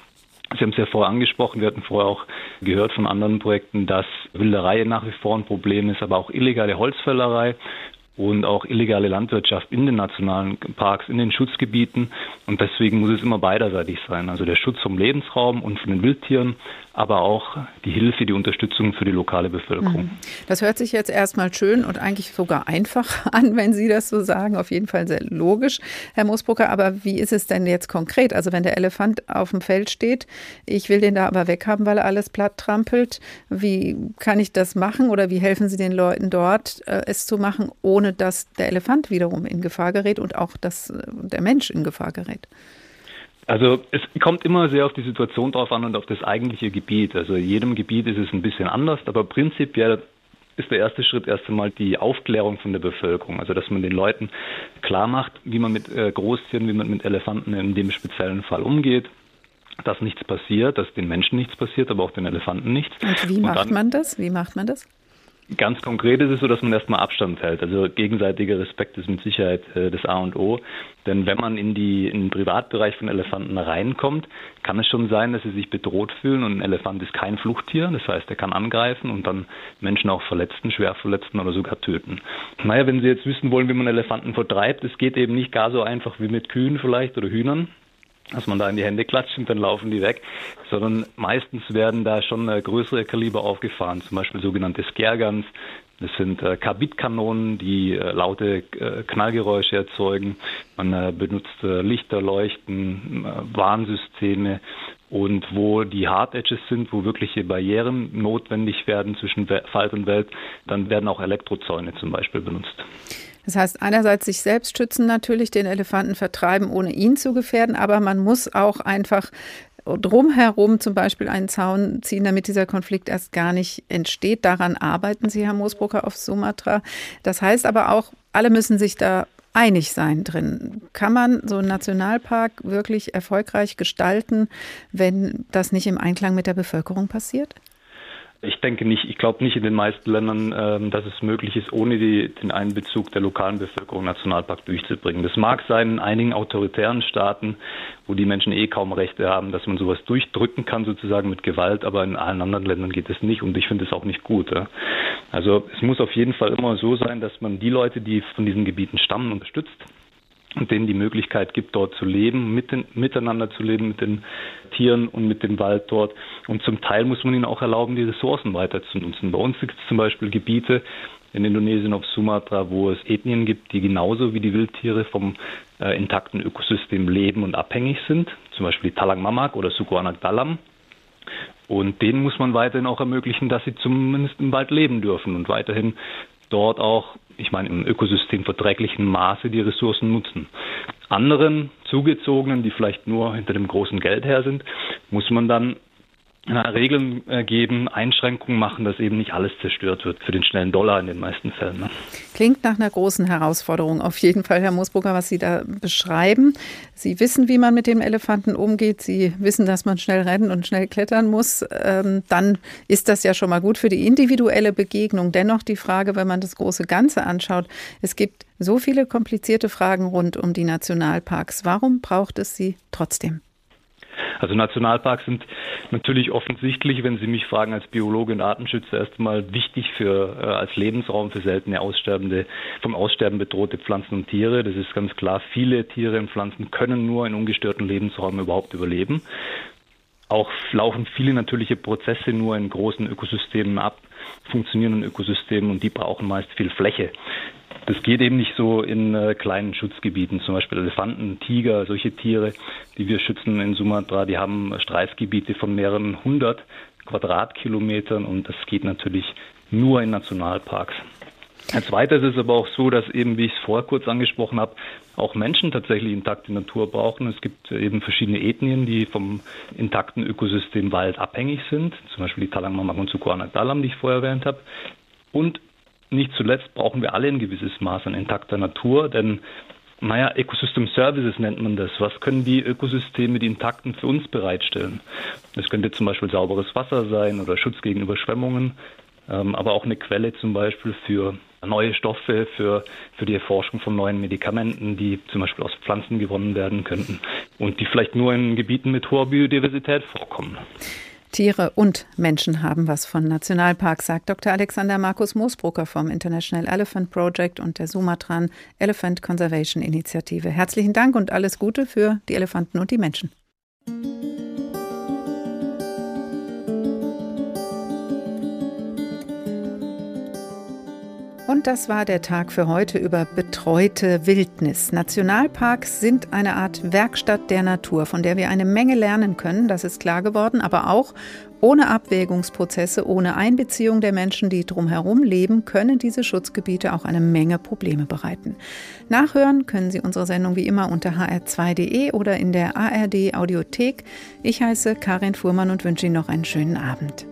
Sie haben es ja vorher angesprochen, wir hatten vorher auch gehört von anderen Projekten, dass Wilderei nach wie vor ein Problem ist, aber auch illegale Holzfällerei und auch illegale Landwirtschaft in den nationalen Parks, in den Schutzgebieten. Und deswegen muss es immer beiderseitig sein. Also der Schutz vom Lebensraum und von den Wildtieren, aber auch die Hilfe, die Unterstützung für die lokale Bevölkerung. Mhm. Das hört sich jetzt erstmal schön und eigentlich sogar einfach an, wenn Sie das so sagen. Auf jeden Fall sehr logisch, Herr Moosbrucker. Aber wie ist es denn jetzt konkret? Also wenn der Elefant auf dem Feld steht, ich will den da aber weghaben, weil er alles platt trampelt. Wie kann ich das machen oder wie helfen Sie den Leuten dort, äh, es zu machen, ohne dass der Elefant wiederum in Gefahr gerät und auch dass äh, der Mensch in Gefahr gerät? Also es kommt immer sehr auf die Situation drauf an und auf das eigentliche Gebiet. Also in jedem Gebiet ist es ein bisschen anders, aber prinzipiell ist der erste Schritt erst einmal die Aufklärung von der Bevölkerung. Also dass man den Leuten klar macht, wie man mit äh, Großtieren, wie man mit Elefanten in dem speziellen Fall umgeht, dass nichts passiert, dass den Menschen nichts passiert, aber auch den Elefanten nichts. Und wie und macht dann, man das? Wie macht man das? Ganz konkret ist es so, dass man erstmal Abstand hält. Also gegenseitiger Respekt ist mit Sicherheit äh, das A und O. Denn wenn man in, die, in den Privatbereich von Elefanten reinkommt, kann es schon sein, dass sie sich bedroht fühlen. Und ein Elefant ist kein Fluchttier. Das heißt, er kann angreifen und dann Menschen auch verletzen, schwer verletzen oder sogar töten. Naja, wenn Sie jetzt wissen wollen, wie man Elefanten vertreibt, es geht eben nicht gar so einfach wie mit Kühen vielleicht oder Hühnern dass man da in die Hände klatscht und dann laufen die weg, sondern meistens werden da schon äh, größere Kaliber aufgefahren, zum Beispiel sogenannte Skergans. Das sind äh, Karbitkanonen, die äh, laute äh, Knallgeräusche erzeugen. Man äh, benutzt äh, Lichter, Leuchten, Warnsysteme und wo die Hard Edges sind, wo wirkliche Barrieren notwendig werden zwischen Wald und Welt, dann werden auch Elektrozäune zum Beispiel benutzt. Das heißt, einerseits sich selbst schützen natürlich, den Elefanten vertreiben, ohne ihn zu gefährden, aber man muss auch einfach drumherum zum Beispiel einen Zaun ziehen, damit dieser Konflikt erst gar nicht entsteht. Daran arbeiten Sie, Herr Moosbrucker, auf Sumatra. Das heißt aber auch, alle müssen sich da einig sein drin. Kann man so einen Nationalpark wirklich erfolgreich gestalten, wenn das nicht im Einklang mit der Bevölkerung passiert? Ich denke nicht, ich glaube nicht in den meisten Ländern, ähm, dass es möglich ist, ohne die, den Einbezug der lokalen Bevölkerung Nationalpark durchzubringen. Das mag sein in einigen autoritären Staaten, wo die Menschen eh kaum Rechte haben, dass man sowas durchdrücken kann, sozusagen mit Gewalt, aber in allen anderen Ländern geht es nicht und ich finde es auch nicht gut. Ja. Also es muss auf jeden Fall immer so sein, dass man die Leute, die von diesen Gebieten stammen, unterstützt denen die Möglichkeit gibt, dort zu leben, mit den, miteinander zu leben mit den Tieren und mit dem Wald dort. Und zum Teil muss man ihnen auch erlauben, die Ressourcen weiter zu nutzen. Bei uns gibt es zum Beispiel Gebiete in Indonesien auf Sumatra, wo es Ethnien gibt, die genauso wie die Wildtiere vom äh, intakten Ökosystem leben und abhängig sind. Zum Beispiel die Talang Mamak oder Sukuanak Dalam. Und denen muss man weiterhin auch ermöglichen, dass sie zumindest im Wald leben dürfen und weiterhin dort auch, ich meine, im Ökosystem verträglichen Maße die Ressourcen nutzen. Anderen Zugezogenen, die vielleicht nur hinter dem großen Geld her sind, muss man dann Regeln äh, geben, Einschränkungen machen, dass eben nicht alles zerstört wird für den schnellen Dollar in den meisten Fällen. Ne? Klingt nach einer großen Herausforderung auf jeden Fall, Herr Moosbrugger, was Sie da beschreiben. Sie wissen, wie man mit dem Elefanten umgeht. Sie wissen, dass man schnell rennen und schnell klettern muss. Ähm, dann ist das ja schon mal gut für die individuelle Begegnung. Dennoch die Frage, wenn man das große Ganze anschaut, es gibt so viele komplizierte Fragen rund um die Nationalparks. Warum braucht es sie trotzdem? Also Nationalparks sind natürlich offensichtlich, wenn Sie mich fragen als Biologe und Artenschützer, erstmal wichtig für äh, als Lebensraum für seltene aussterbende, vom Aussterben bedrohte Pflanzen und Tiere. Das ist ganz klar. Viele Tiere und Pflanzen können nur in ungestörten Lebensräumen überhaupt überleben. Auch laufen viele natürliche Prozesse nur in großen Ökosystemen ab, funktionierenden Ökosystemen und die brauchen meist viel Fläche. Das geht eben nicht so in äh, kleinen Schutzgebieten, zum Beispiel Elefanten, Tiger, solche Tiere, die wir schützen in Sumatra, die haben Streifgebiete von mehreren hundert Quadratkilometern und das geht natürlich nur in Nationalparks. Als zweites ist es aber auch so, dass eben, wie ich es vorher kurz angesprochen habe, auch Menschen tatsächlich intakte Natur brauchen. Es gibt eben verschiedene Ethnien, die vom intakten Ökosystem Wald abhängig sind, zum Beispiel die Talang und Sukuana Dalam, die ich vorher erwähnt habe. Und nicht zuletzt brauchen wir alle ein gewisses Maß an intakter Natur, denn naja, Ecosystem Services nennt man das. Was können die Ökosysteme, die intakten, für uns bereitstellen? Das könnte zum Beispiel sauberes Wasser sein oder Schutz gegen Überschwemmungen, ähm, aber auch eine Quelle zum Beispiel für neue Stoffe, für, für die Erforschung von neuen Medikamenten, die zum Beispiel aus Pflanzen gewonnen werden könnten und die vielleicht nur in Gebieten mit hoher Biodiversität vorkommen. Tiere und Menschen haben was von Nationalparks, sagt Dr. Alexander Markus Moosbrucker vom International Elephant Project und der Sumatran Elephant Conservation Initiative. Herzlichen Dank und alles Gute für die Elefanten und die Menschen. Und das war der Tag für heute über betreute Wildnis. Nationalparks sind eine Art Werkstatt der Natur, von der wir eine Menge lernen können, das ist klar geworden, aber auch ohne Abwägungsprozesse, ohne Einbeziehung der Menschen, die drumherum leben, können diese Schutzgebiete auch eine Menge Probleme bereiten. Nachhören können Sie unsere Sendung wie immer unter hr2.de oder in der ARD Audiothek. Ich heiße Karin Fuhrmann und wünsche Ihnen noch einen schönen Abend.